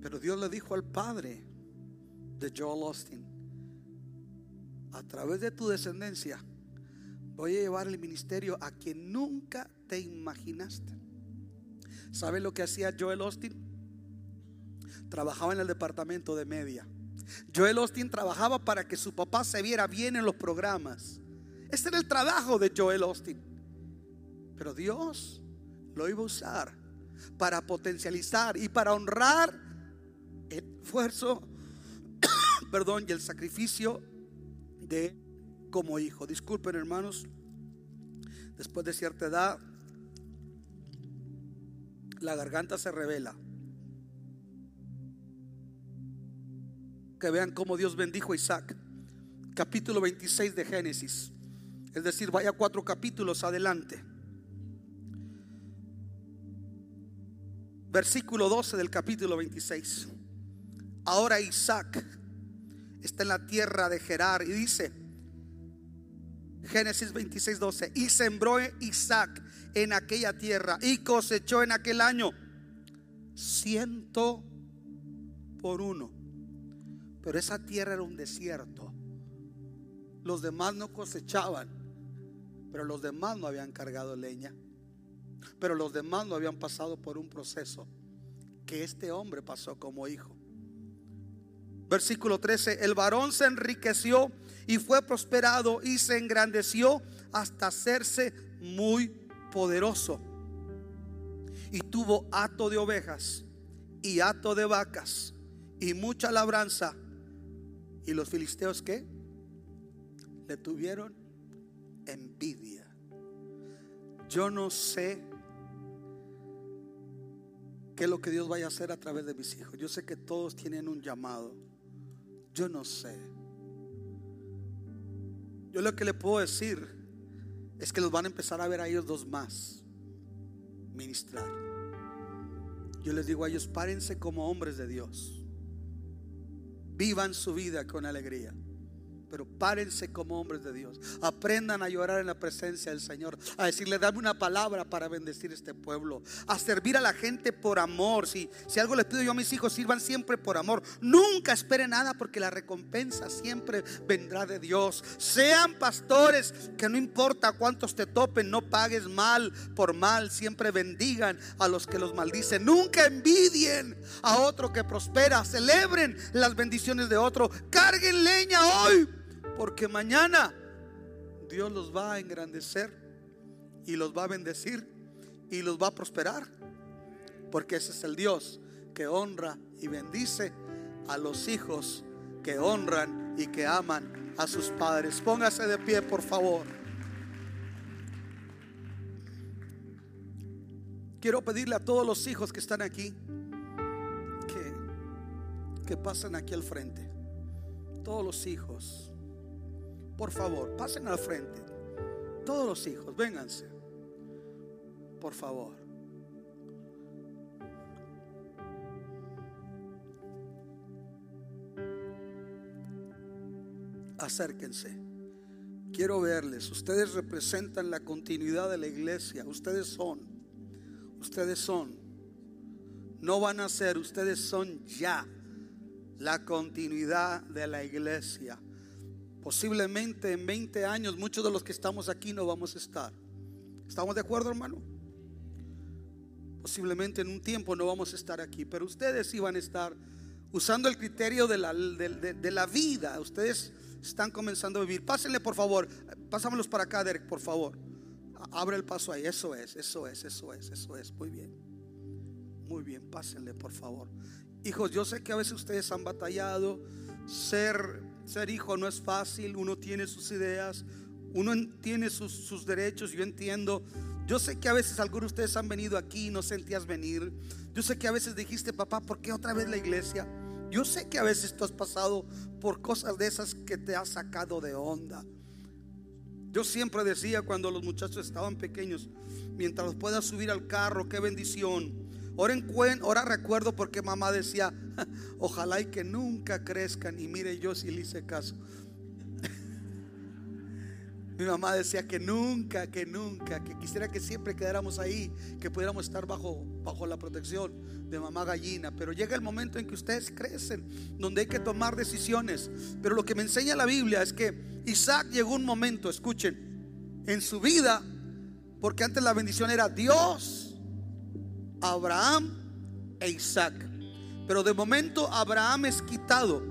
Pero Dios le dijo al padre de Joel Austin, a través de tu descendencia voy a llevar el ministerio a quien nunca te imaginaste. ¿Sabes lo que hacía Joel Austin? Trabajaba en el departamento de media. Joel Austin trabajaba para que su papá se viera bien en los programas. Este era el trabajo de Joel Austin. Pero Dios lo iba a usar para potencializar y para honrar el esfuerzo, *coughs* perdón, y el sacrificio de como hijo. Disculpen, hermanos, después de cierta edad, la garganta se revela. Que vean cómo Dios bendijo a Isaac. Capítulo 26 de Génesis. Es decir, vaya cuatro capítulos adelante. Versículo 12 del capítulo 26. Ahora Isaac está en la tierra de Gerar y dice, Génesis 26, 12, y sembró Isaac en aquella tierra y cosechó en aquel año ciento por uno. Pero esa tierra era un desierto. Los demás no cosechaban, pero los demás no habían cargado leña. Pero los demás no habían pasado por un proceso que este hombre pasó como hijo. Versículo 13, el varón se enriqueció y fue prosperado y se engrandeció hasta hacerse muy poderoso. Y tuvo hato de ovejas y hato de vacas y mucha labranza. ¿Y los filisteos qué? Le tuvieron envidia. Yo no sé qué es lo que Dios vaya a hacer a través de mis hijos. Yo sé que todos tienen un llamado. Yo no sé. Yo lo que le puedo decir es que los van a empezar a ver a ellos dos más ministrar. Yo les digo a ellos, párense como hombres de Dios. Vivan su vida con alegría. Pero párense como hombres de Dios. Aprendan a llorar en la presencia del Señor. A decirle, dame una palabra para bendecir este pueblo. A servir a la gente por amor. Si, si algo les pido yo a mis hijos, sirvan siempre por amor. Nunca esperen nada porque la recompensa siempre vendrá de Dios. Sean pastores que no importa cuántos te topen, no pagues mal por mal. Siempre bendigan a los que los maldicen. Nunca envidien a otro que prospera. Celebren las bendiciones de otro. Carguen leña hoy porque mañana Dios los va a engrandecer y los va a bendecir y los va a prosperar. Porque ese es el Dios que honra y bendice a los hijos que honran y que aman a sus padres. Póngase de pie, por favor. Quiero pedirle a todos los hijos que están aquí que, que pasen aquí al frente. Todos los hijos. Por favor, pasen al frente. Todos los hijos, vénganse. Por favor. Acérquense. Quiero verles. Ustedes representan la continuidad de la iglesia. Ustedes son. Ustedes son. No van a ser. Ustedes son ya la continuidad de la iglesia. Posiblemente en 20 años muchos de los que estamos aquí no vamos a estar. ¿Estamos de acuerdo, hermano? Posiblemente en un tiempo no vamos a estar aquí, pero ustedes van a estar usando el criterio de la, de, la vida. Ustedes están comenzando a vivir. Pásenle, por favor. Pásamelos para acá, Derek, por favor. Abre el paso ahí. Eso es, eso es, eso es, eso es. Muy bien. Muy bien, pásenle, por favor. Hijos, yo sé que a veces ustedes han batallado. Ser, ser hijo no es fácil. Uno tiene sus ideas, uno tiene sus, derechos. Yo entiendo. Yo sé que a veces algunos de ustedes han venido aquí y no sentías venir. Yo sé que a veces dijiste, papá, ¿por qué otra vez la iglesia? Yo sé que a veces tú has pasado por cosas de esas que te has sacado de onda. Yo siempre decía cuando los muchachos estaban pequeños, mientras los puedas subir al carro, qué bendición. Ahora, recuerdo porque mamá decía, ojalá y que nunca crezcan. Y mire, yo si le hice caso. *laughs* Mi mamá decía que nunca, que nunca, que quisiera que siempre quedáramos ahí, que pudiéramos estar bajo, bajo la protección de mamá gallina. Pero llega el momento en que ustedes crecen, donde hay que tomar decisiones. Pero lo que me enseña la Biblia es que Isaac llegó un momento, escuchen, en su vida, porque antes la bendición era Dios, Abraham e Isaac. Pero de momento Abraham es quitado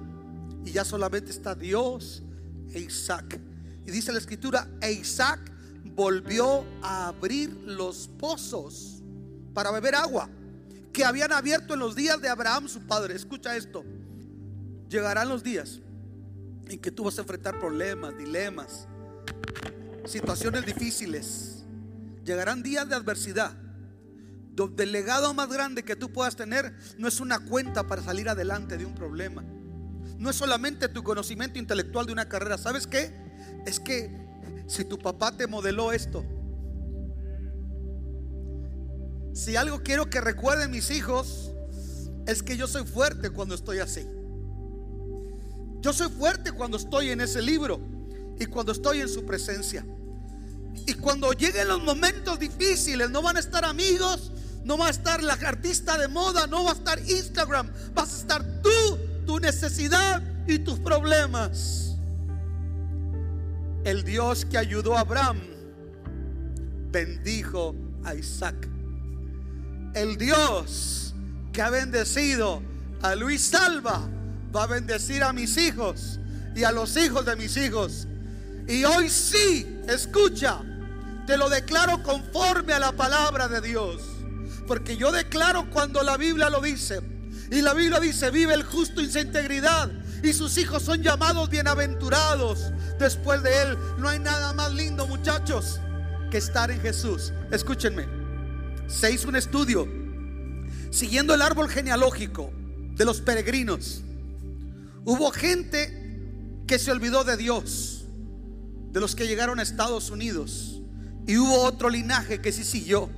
y ya solamente está Dios e Isaac. Y dice la escritura, e Isaac volvió a abrir los pozos para beber agua que habían abierto en los días de Abraham su padre. Escucha esto. Llegarán los días en que tú vas a enfrentar problemas, dilemas, situaciones difíciles. Llegarán días de adversidad. El legado más grande que tú puedas tener no es una cuenta para salir adelante de un problema. No es solamente tu conocimiento intelectual de una carrera. ¿Sabes qué? es que si tu papá te modeló esto, si algo quiero que recuerden mis hijos, es que yo soy fuerte cuando estoy así. Yo soy fuerte cuando estoy en ese libro y cuando estoy en su presencia. Y cuando lleguen los momentos difíciles, no van a estar amigos, no va a estar la artista de moda, no va a estar Instagram, vas a estar tú, tu necesidad y tus problemas. El Dios que ayudó a Abraham bendijo a Isaac. El Dios que ha bendecido a Luis Salva va a bendecir a mis hijos y a los hijos de mis hijos. Y hoy sí, escucha, te lo declaro conforme a la palabra de Dios. Porque yo declaro cuando la Biblia lo dice. Y la Biblia dice, vive el justo en su integridad y sus hijos son llamados bienaventurados. Después de él no hay nada más lindo, muchachos, que estar en Jesús. Escúchenme. Se hizo un estudio siguiendo el árbol genealógico de los peregrinos. Hubo gente que se olvidó de Dios, de los que llegaron a Estados Unidos. Y hubo otro linaje que sí siguió.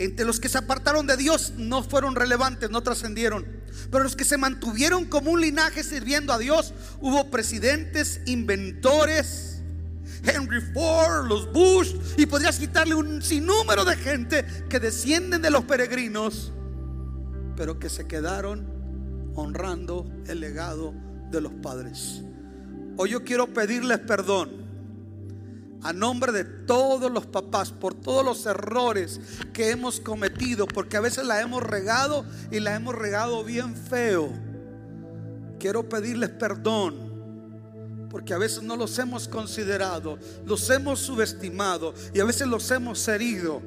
Entre los que se apartaron de Dios no fueron relevantes, no trascendieron. Pero los que se mantuvieron como un linaje sirviendo a Dios, hubo presidentes, inventores, Henry Ford, los Bush, y podrías quitarle un sinnúmero de gente que descienden de los peregrinos, pero que se quedaron honrando el legado de los padres. Hoy yo quiero pedirles perdón a nombre de todos los papás por todos los errores que hemos cometido, porque a veces la hemos regado y la hemos regado bien feo. Quiero pedirles perdón. Porque a veces no los hemos considerado, los hemos subestimado y a veces los hemos herido.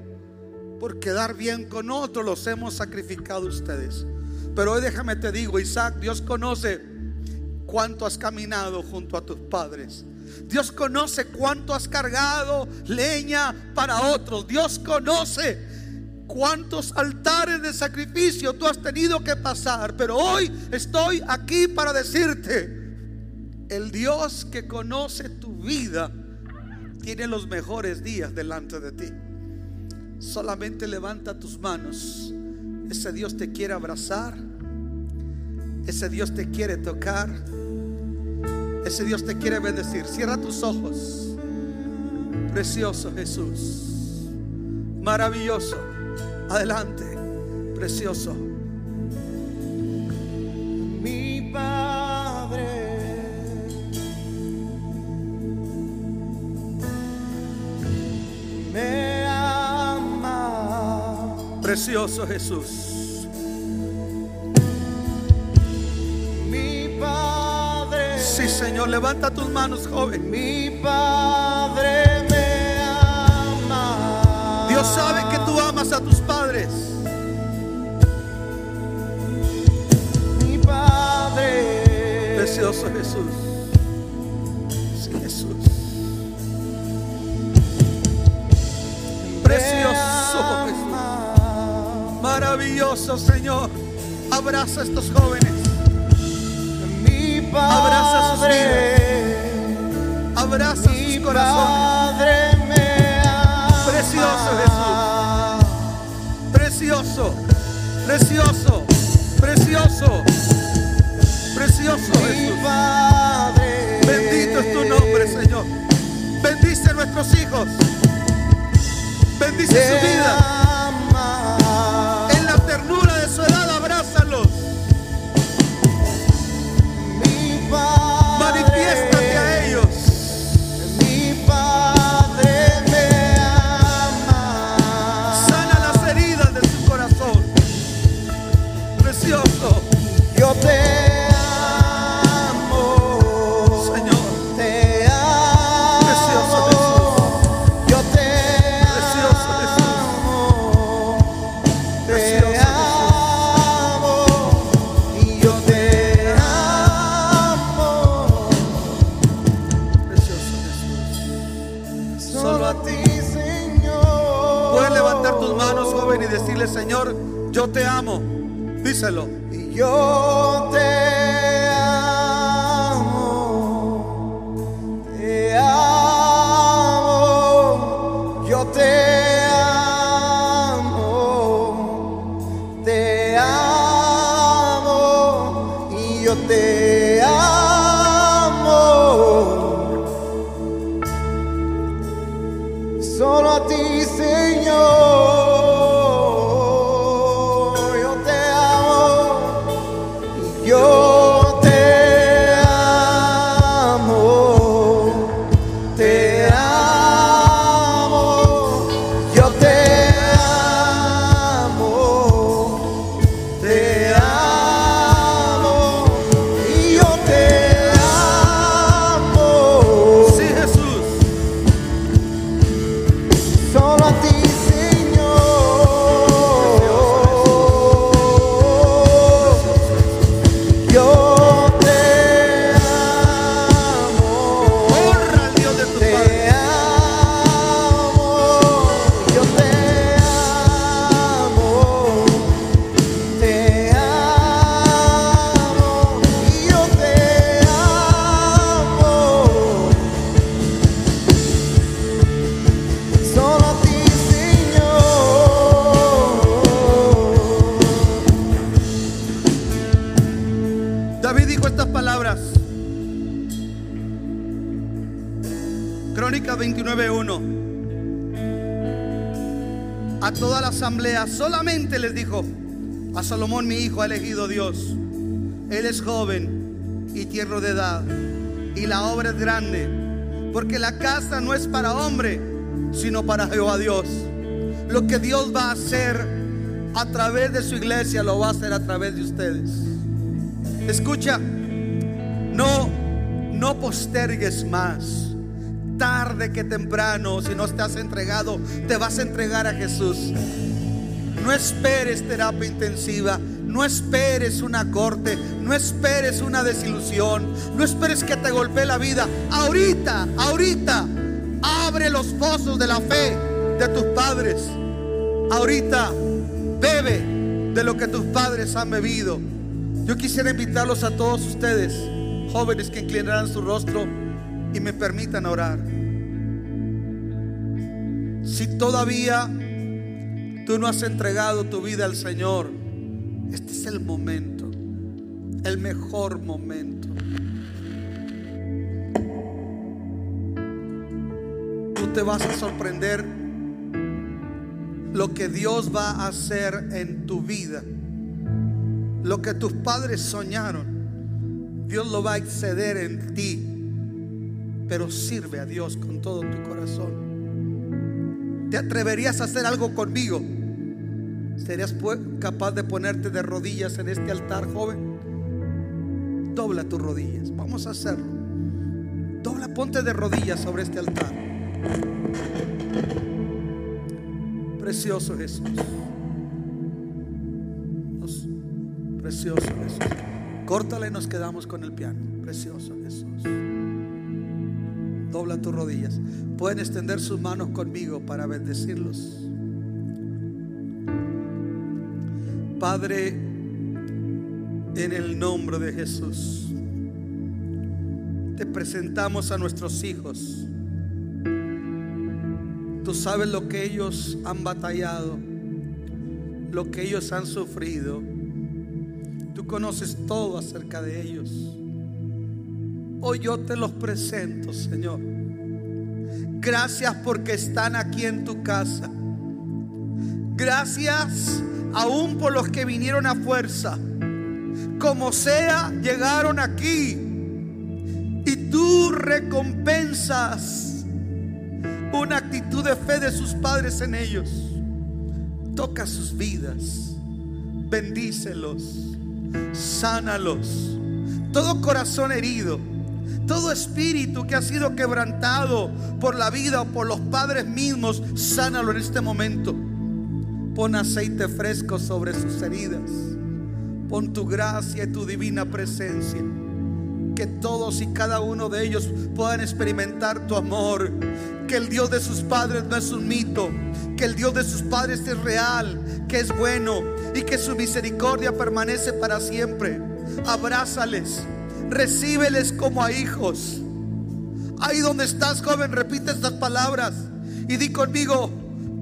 Por quedar bien con otros los hemos sacrificado ustedes. Pero hoy déjame te digo, Isaac, Dios conoce cuánto has caminado junto a tus padres. Dios conoce cuánto has cargado leña para otros. Dios conoce cuántos altares de sacrificio tú has tenido que pasar. Pero hoy estoy aquí para decirte, el Dios que conoce tu vida tiene los mejores días delante de ti. Solamente levanta tus manos. Ese Dios te quiere abrazar. Ese Dios te quiere tocar. Ese Dios te quiere bendecir. Cierra tus ojos. Precioso Jesús. Maravilloso. Adelante. Precioso. Mi Padre. Me ama. Precioso Jesús. Sí, Señor. Levanta tus manos, joven. Mi Padre me ama. Dios sabe que tú amas a tus padres. Mi Padre. Precioso Jesús. Sí, Jesús. Precioso Jesús. Maravilloso Señor. Abraza a estos jóvenes. Padre. Abraza sus Abraza Mi sus corazones. Padre me ama. Precioso Precioso. Precioso. Precioso. Precioso Mi Jesús. Padre. Bendito es tu nombre, Señor. Bendice a nuestros hijos. Bendice su vida. Yo te amo. Díselo. Y yo Mi hijo ha elegido Dios. Él es joven y tierno de edad y la obra es grande, porque la casa no es para hombre, sino para Jehová Dios. Lo que Dios va a hacer a través de su iglesia lo va a hacer a través de ustedes. Escucha, no, no postergues más. Tarde que temprano, si no has entregado, te vas a entregar a Jesús. No esperes terapia intensiva. No esperes una corte, no esperes una desilusión, no esperes que te golpee la vida. Ahorita, ahorita, abre los pozos de la fe de tus padres. Ahorita, bebe de lo que tus padres han bebido. Yo quisiera invitarlos a todos ustedes, jóvenes que inclinarán su rostro y me permitan orar. Si todavía tú no has entregado tu vida al Señor, este es el momento, el mejor momento. Tú te vas a sorprender lo que Dios va a hacer en tu vida. Lo que tus padres soñaron, Dios lo va a exceder en ti. Pero sirve a Dios con todo tu corazón. ¿Te atreverías a hacer algo conmigo? ¿Serías capaz de ponerte de rodillas en este altar, joven? Dobla tus rodillas. Vamos a hacerlo. Dobla, ponte de rodillas sobre este altar. Precioso Jesús. Precioso Jesús. Córtala y nos quedamos con el piano. Precioso Jesús. Dobla tus rodillas. Pueden extender sus manos conmigo para bendecirlos. Padre, en el nombre de Jesús, te presentamos a nuestros hijos. Tú sabes lo que ellos han batallado, lo que ellos han sufrido. Tú conoces todo acerca de ellos. Hoy yo te los presento, Señor. Gracias porque están aquí en tu casa. Gracias aún por los que vinieron a fuerza. Como sea, llegaron aquí. Y tú recompensas una actitud de fe de sus padres en ellos. Toca sus vidas. Bendícelos. Sánalos. Todo corazón herido. Todo espíritu que ha sido quebrantado por la vida o por los padres mismos, sánalo en este momento. Pon aceite fresco sobre sus heridas. Pon tu gracia y tu divina presencia. Que todos y cada uno de ellos puedan experimentar tu amor. Que el Dios de sus padres no es un mito. Que el Dios de sus padres es real. Que es bueno. Y que su misericordia permanece para siempre. Abrázales. Recíbeles como a hijos. Ahí donde estás, joven, repite estas palabras. Y di conmigo,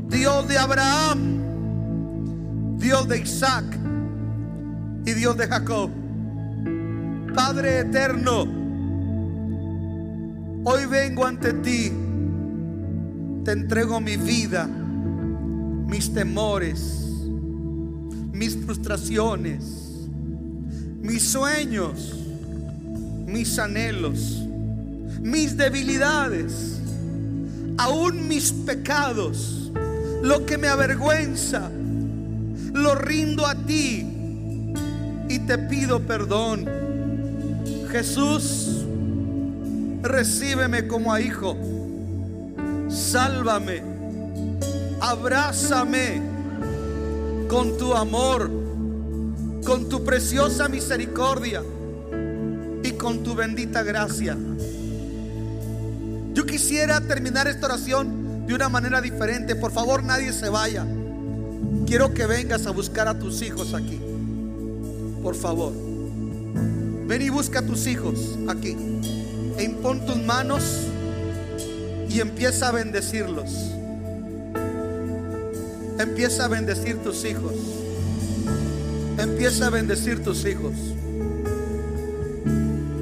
Dios de Abraham, Dios de Isaac y Dios de Jacob. Padre eterno, hoy vengo ante ti, te entrego mi vida, mis temores, mis frustraciones, mis sueños, mis anhelos, mis debilidades, aún mis pecados, lo que me avergüenza, lo rindo a ti y te pido perdón. Jesús, recíbeme como a hijo, sálvame, abrázame con tu amor, con tu preciosa misericordia y con tu bendita gracia. Yo quisiera terminar esta oración de una manera diferente. Por favor, nadie se vaya. Quiero que vengas a buscar a tus hijos aquí. Por favor. Ven y busca a tus hijos aquí. E impon tus manos y empieza a bendecirlos. Empieza a bendecir tus hijos. Empieza a bendecir tus hijos.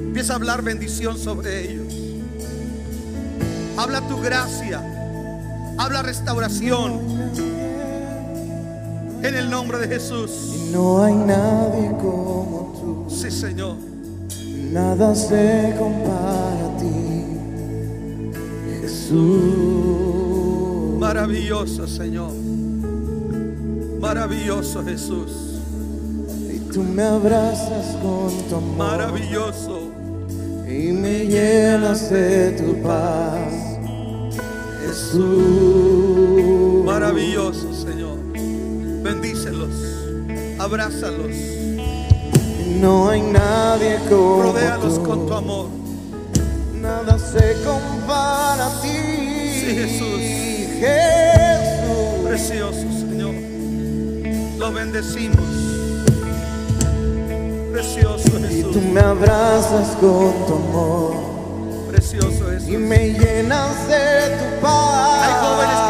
Empieza a hablar bendición sobre ellos. Habla tu gracia. Habla restauración. En el nombre de Jesús. Y no hay nadie como tú, Sí, Señor. nada se compara a ti, Jesús. Maravilloso, Señor. Maravilloso, Jesús. Y tú me abrazas con tu amor Maravilloso. y me llenas de tu paz, Jesús. Maravilloso. Bendícelos. Abrázalos. No hay nadie como Rodéalos tú. con tu amor. Nada se compara a ti. Sí, Jesús. Jesús. Precioso, Señor. Lo bendecimos. Precioso Y tú Jesús. me abrazas con tu amor Precioso y Jesús. me llenas de tu paz. Hay jóvenes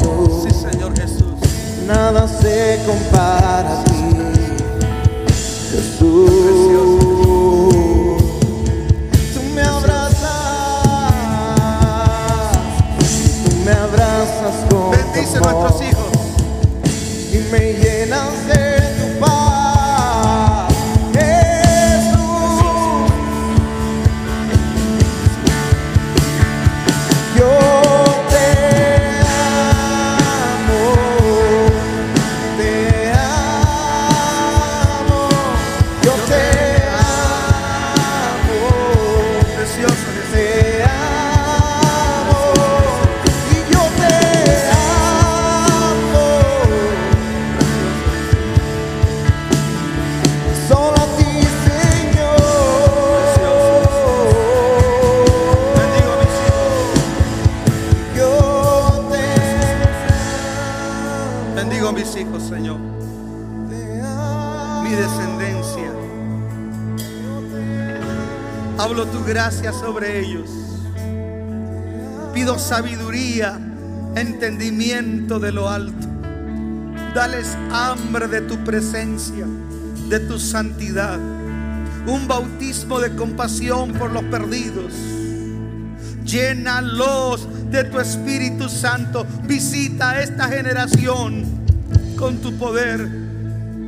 tú. Sí, Señor Jesús. Nada se compara a ti. Jesús. Tú me abrazas. Tú me abrazas con Bendice tu amor sobre ellos. Pido sabiduría, entendimiento de lo alto. Dales hambre de tu presencia, de tu santidad. Un bautismo de compasión por los perdidos. Llénalos de tu Espíritu Santo. Visita a esta generación con tu poder.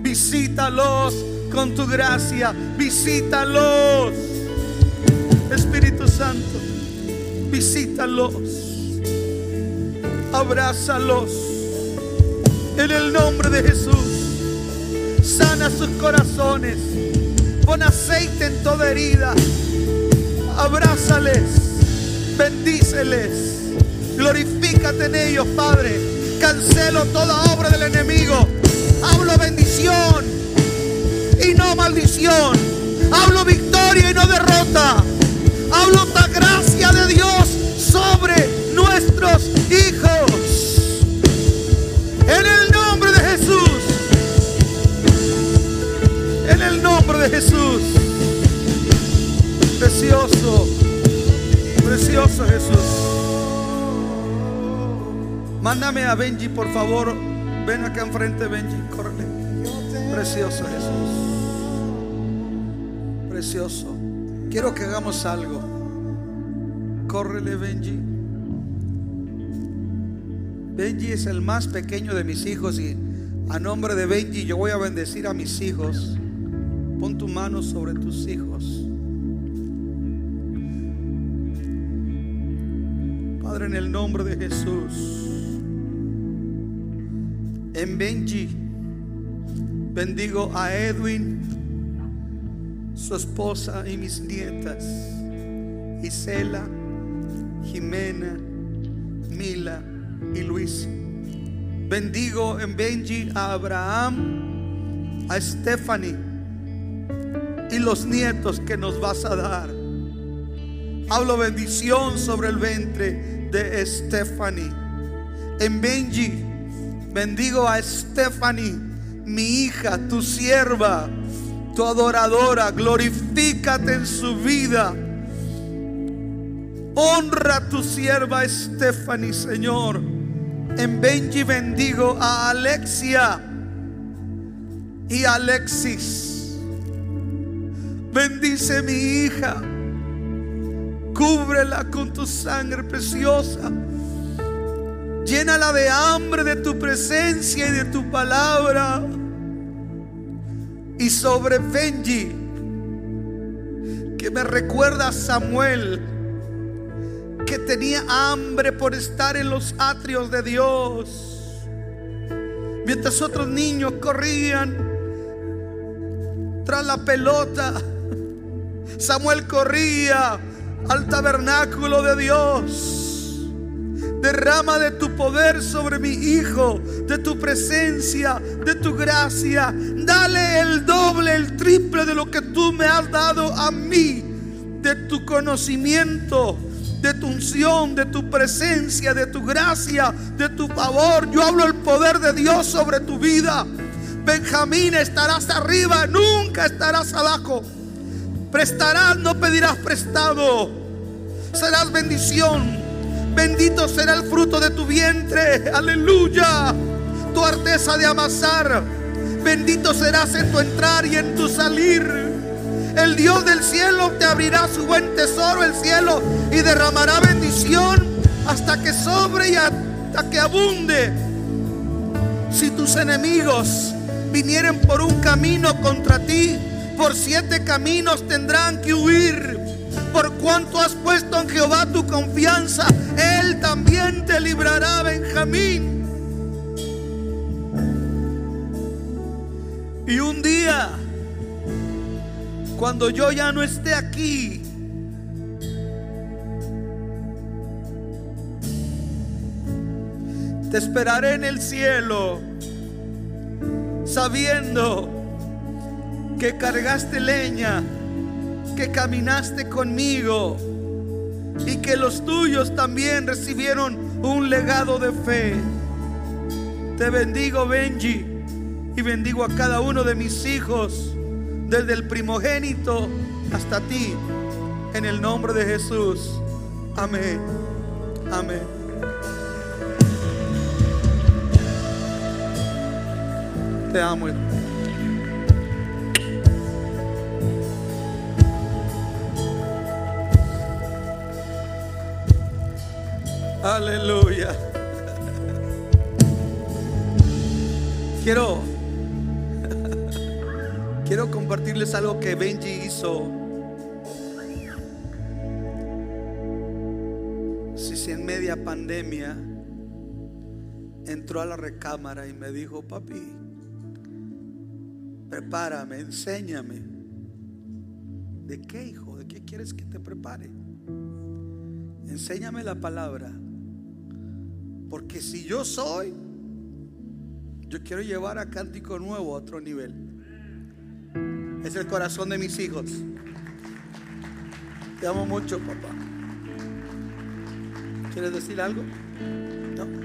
Visítalos con tu gracia. Visítalos. Espíritu Santo, visítalos. Abrázalos. En el nombre de Jesús. Sana sus corazones. Pon aceite en toda herida. Abrázales. Bendíceles. Glorifícate en ellos, Padre. Cancelo toda obra del enemigo. Hablo bendición y no maldición. Hablo victoria y no derrota. Hablo la gracia de Dios sobre nuestros hijos. En el nombre de Jesús. En el nombre de Jesús. Precioso. Precioso Jesús. Mándame a Benji, por favor. Ven acá enfrente, Benji. Córrele. Precioso Jesús. Precioso. Quiero que hagamos algo. Córrele, Benji. Benji es el más pequeño de mis hijos y a nombre de Benji yo voy a bendecir a mis hijos. Pon tu mano sobre tus hijos. Padre, en el nombre de Jesús. En Benji bendigo a Edwin, su esposa y mis nietas, Isela, Jimena, Mila y Luis. Bendigo en Benji a Abraham, a Stephanie y los nietos que nos vas a dar. Hablo bendición sobre el ventre de Stephanie. En Benji bendigo a Stephanie, mi hija, tu sierva, tu adoradora. Glorifícate en su vida. Honra a tu sierva Stephanie, Señor. En Benji bendigo a Alexia y Alexis. Bendice mi hija. Cúbrela con tu sangre preciosa. Llénala de hambre de tu presencia y de tu palabra. Y sobre Benji, que me recuerda a Samuel, que tenía hambre por estar en los atrios de Dios. Mientras otros niños corrían tras la pelota, Samuel corría al tabernáculo de Dios. Derrama de tu poder sobre mi hijo, de tu presencia, de tu gracia. Dale el doble, el triple de lo que tú me has dado a mí, de tu conocimiento, de tu unción, de tu presencia, de tu gracia, de tu favor. Yo hablo el poder de Dios sobre tu vida. Benjamín, estarás arriba, nunca estarás abajo. Prestarás, no pedirás prestado. Serás bendición. Bendito será el fruto de tu vientre. Aleluya. Tu arteza de amasar. Bendito serás en tu entrar y en tu salir. El Dios del cielo te abrirá su buen tesoro, el cielo, y derramará bendición hasta que sobre y hasta que abunde. Si tus enemigos vinieren por un camino contra ti, por siete caminos tendrán que huir. Por cuanto has puesto en Jehová tu confianza, Él también te librará, Benjamín. Y un día, cuando yo ya no esté aquí, te esperaré en el cielo, sabiendo que cargaste leña, que caminaste conmigo y que los tuyos también recibieron un legado de fe. Te bendigo, Benji, y bendigo a cada uno de mis hijos, desde el primogénito hasta ti, en el nombre de Jesús. Amén. Amén. Te amo. Aleluya. Quiero quiero compartirles algo que Benji hizo. Si si en media pandemia entró a la recámara y me dijo, "Papi, prepárame, enséñame." ¿De qué, hijo? ¿De qué quieres que te prepare? Enséñame la palabra. Porque si yo soy, yo quiero llevar a Cántico Nuevo a otro nivel. Es el corazón de mis hijos. Te amo mucho, papá. ¿Quieres decir algo? No.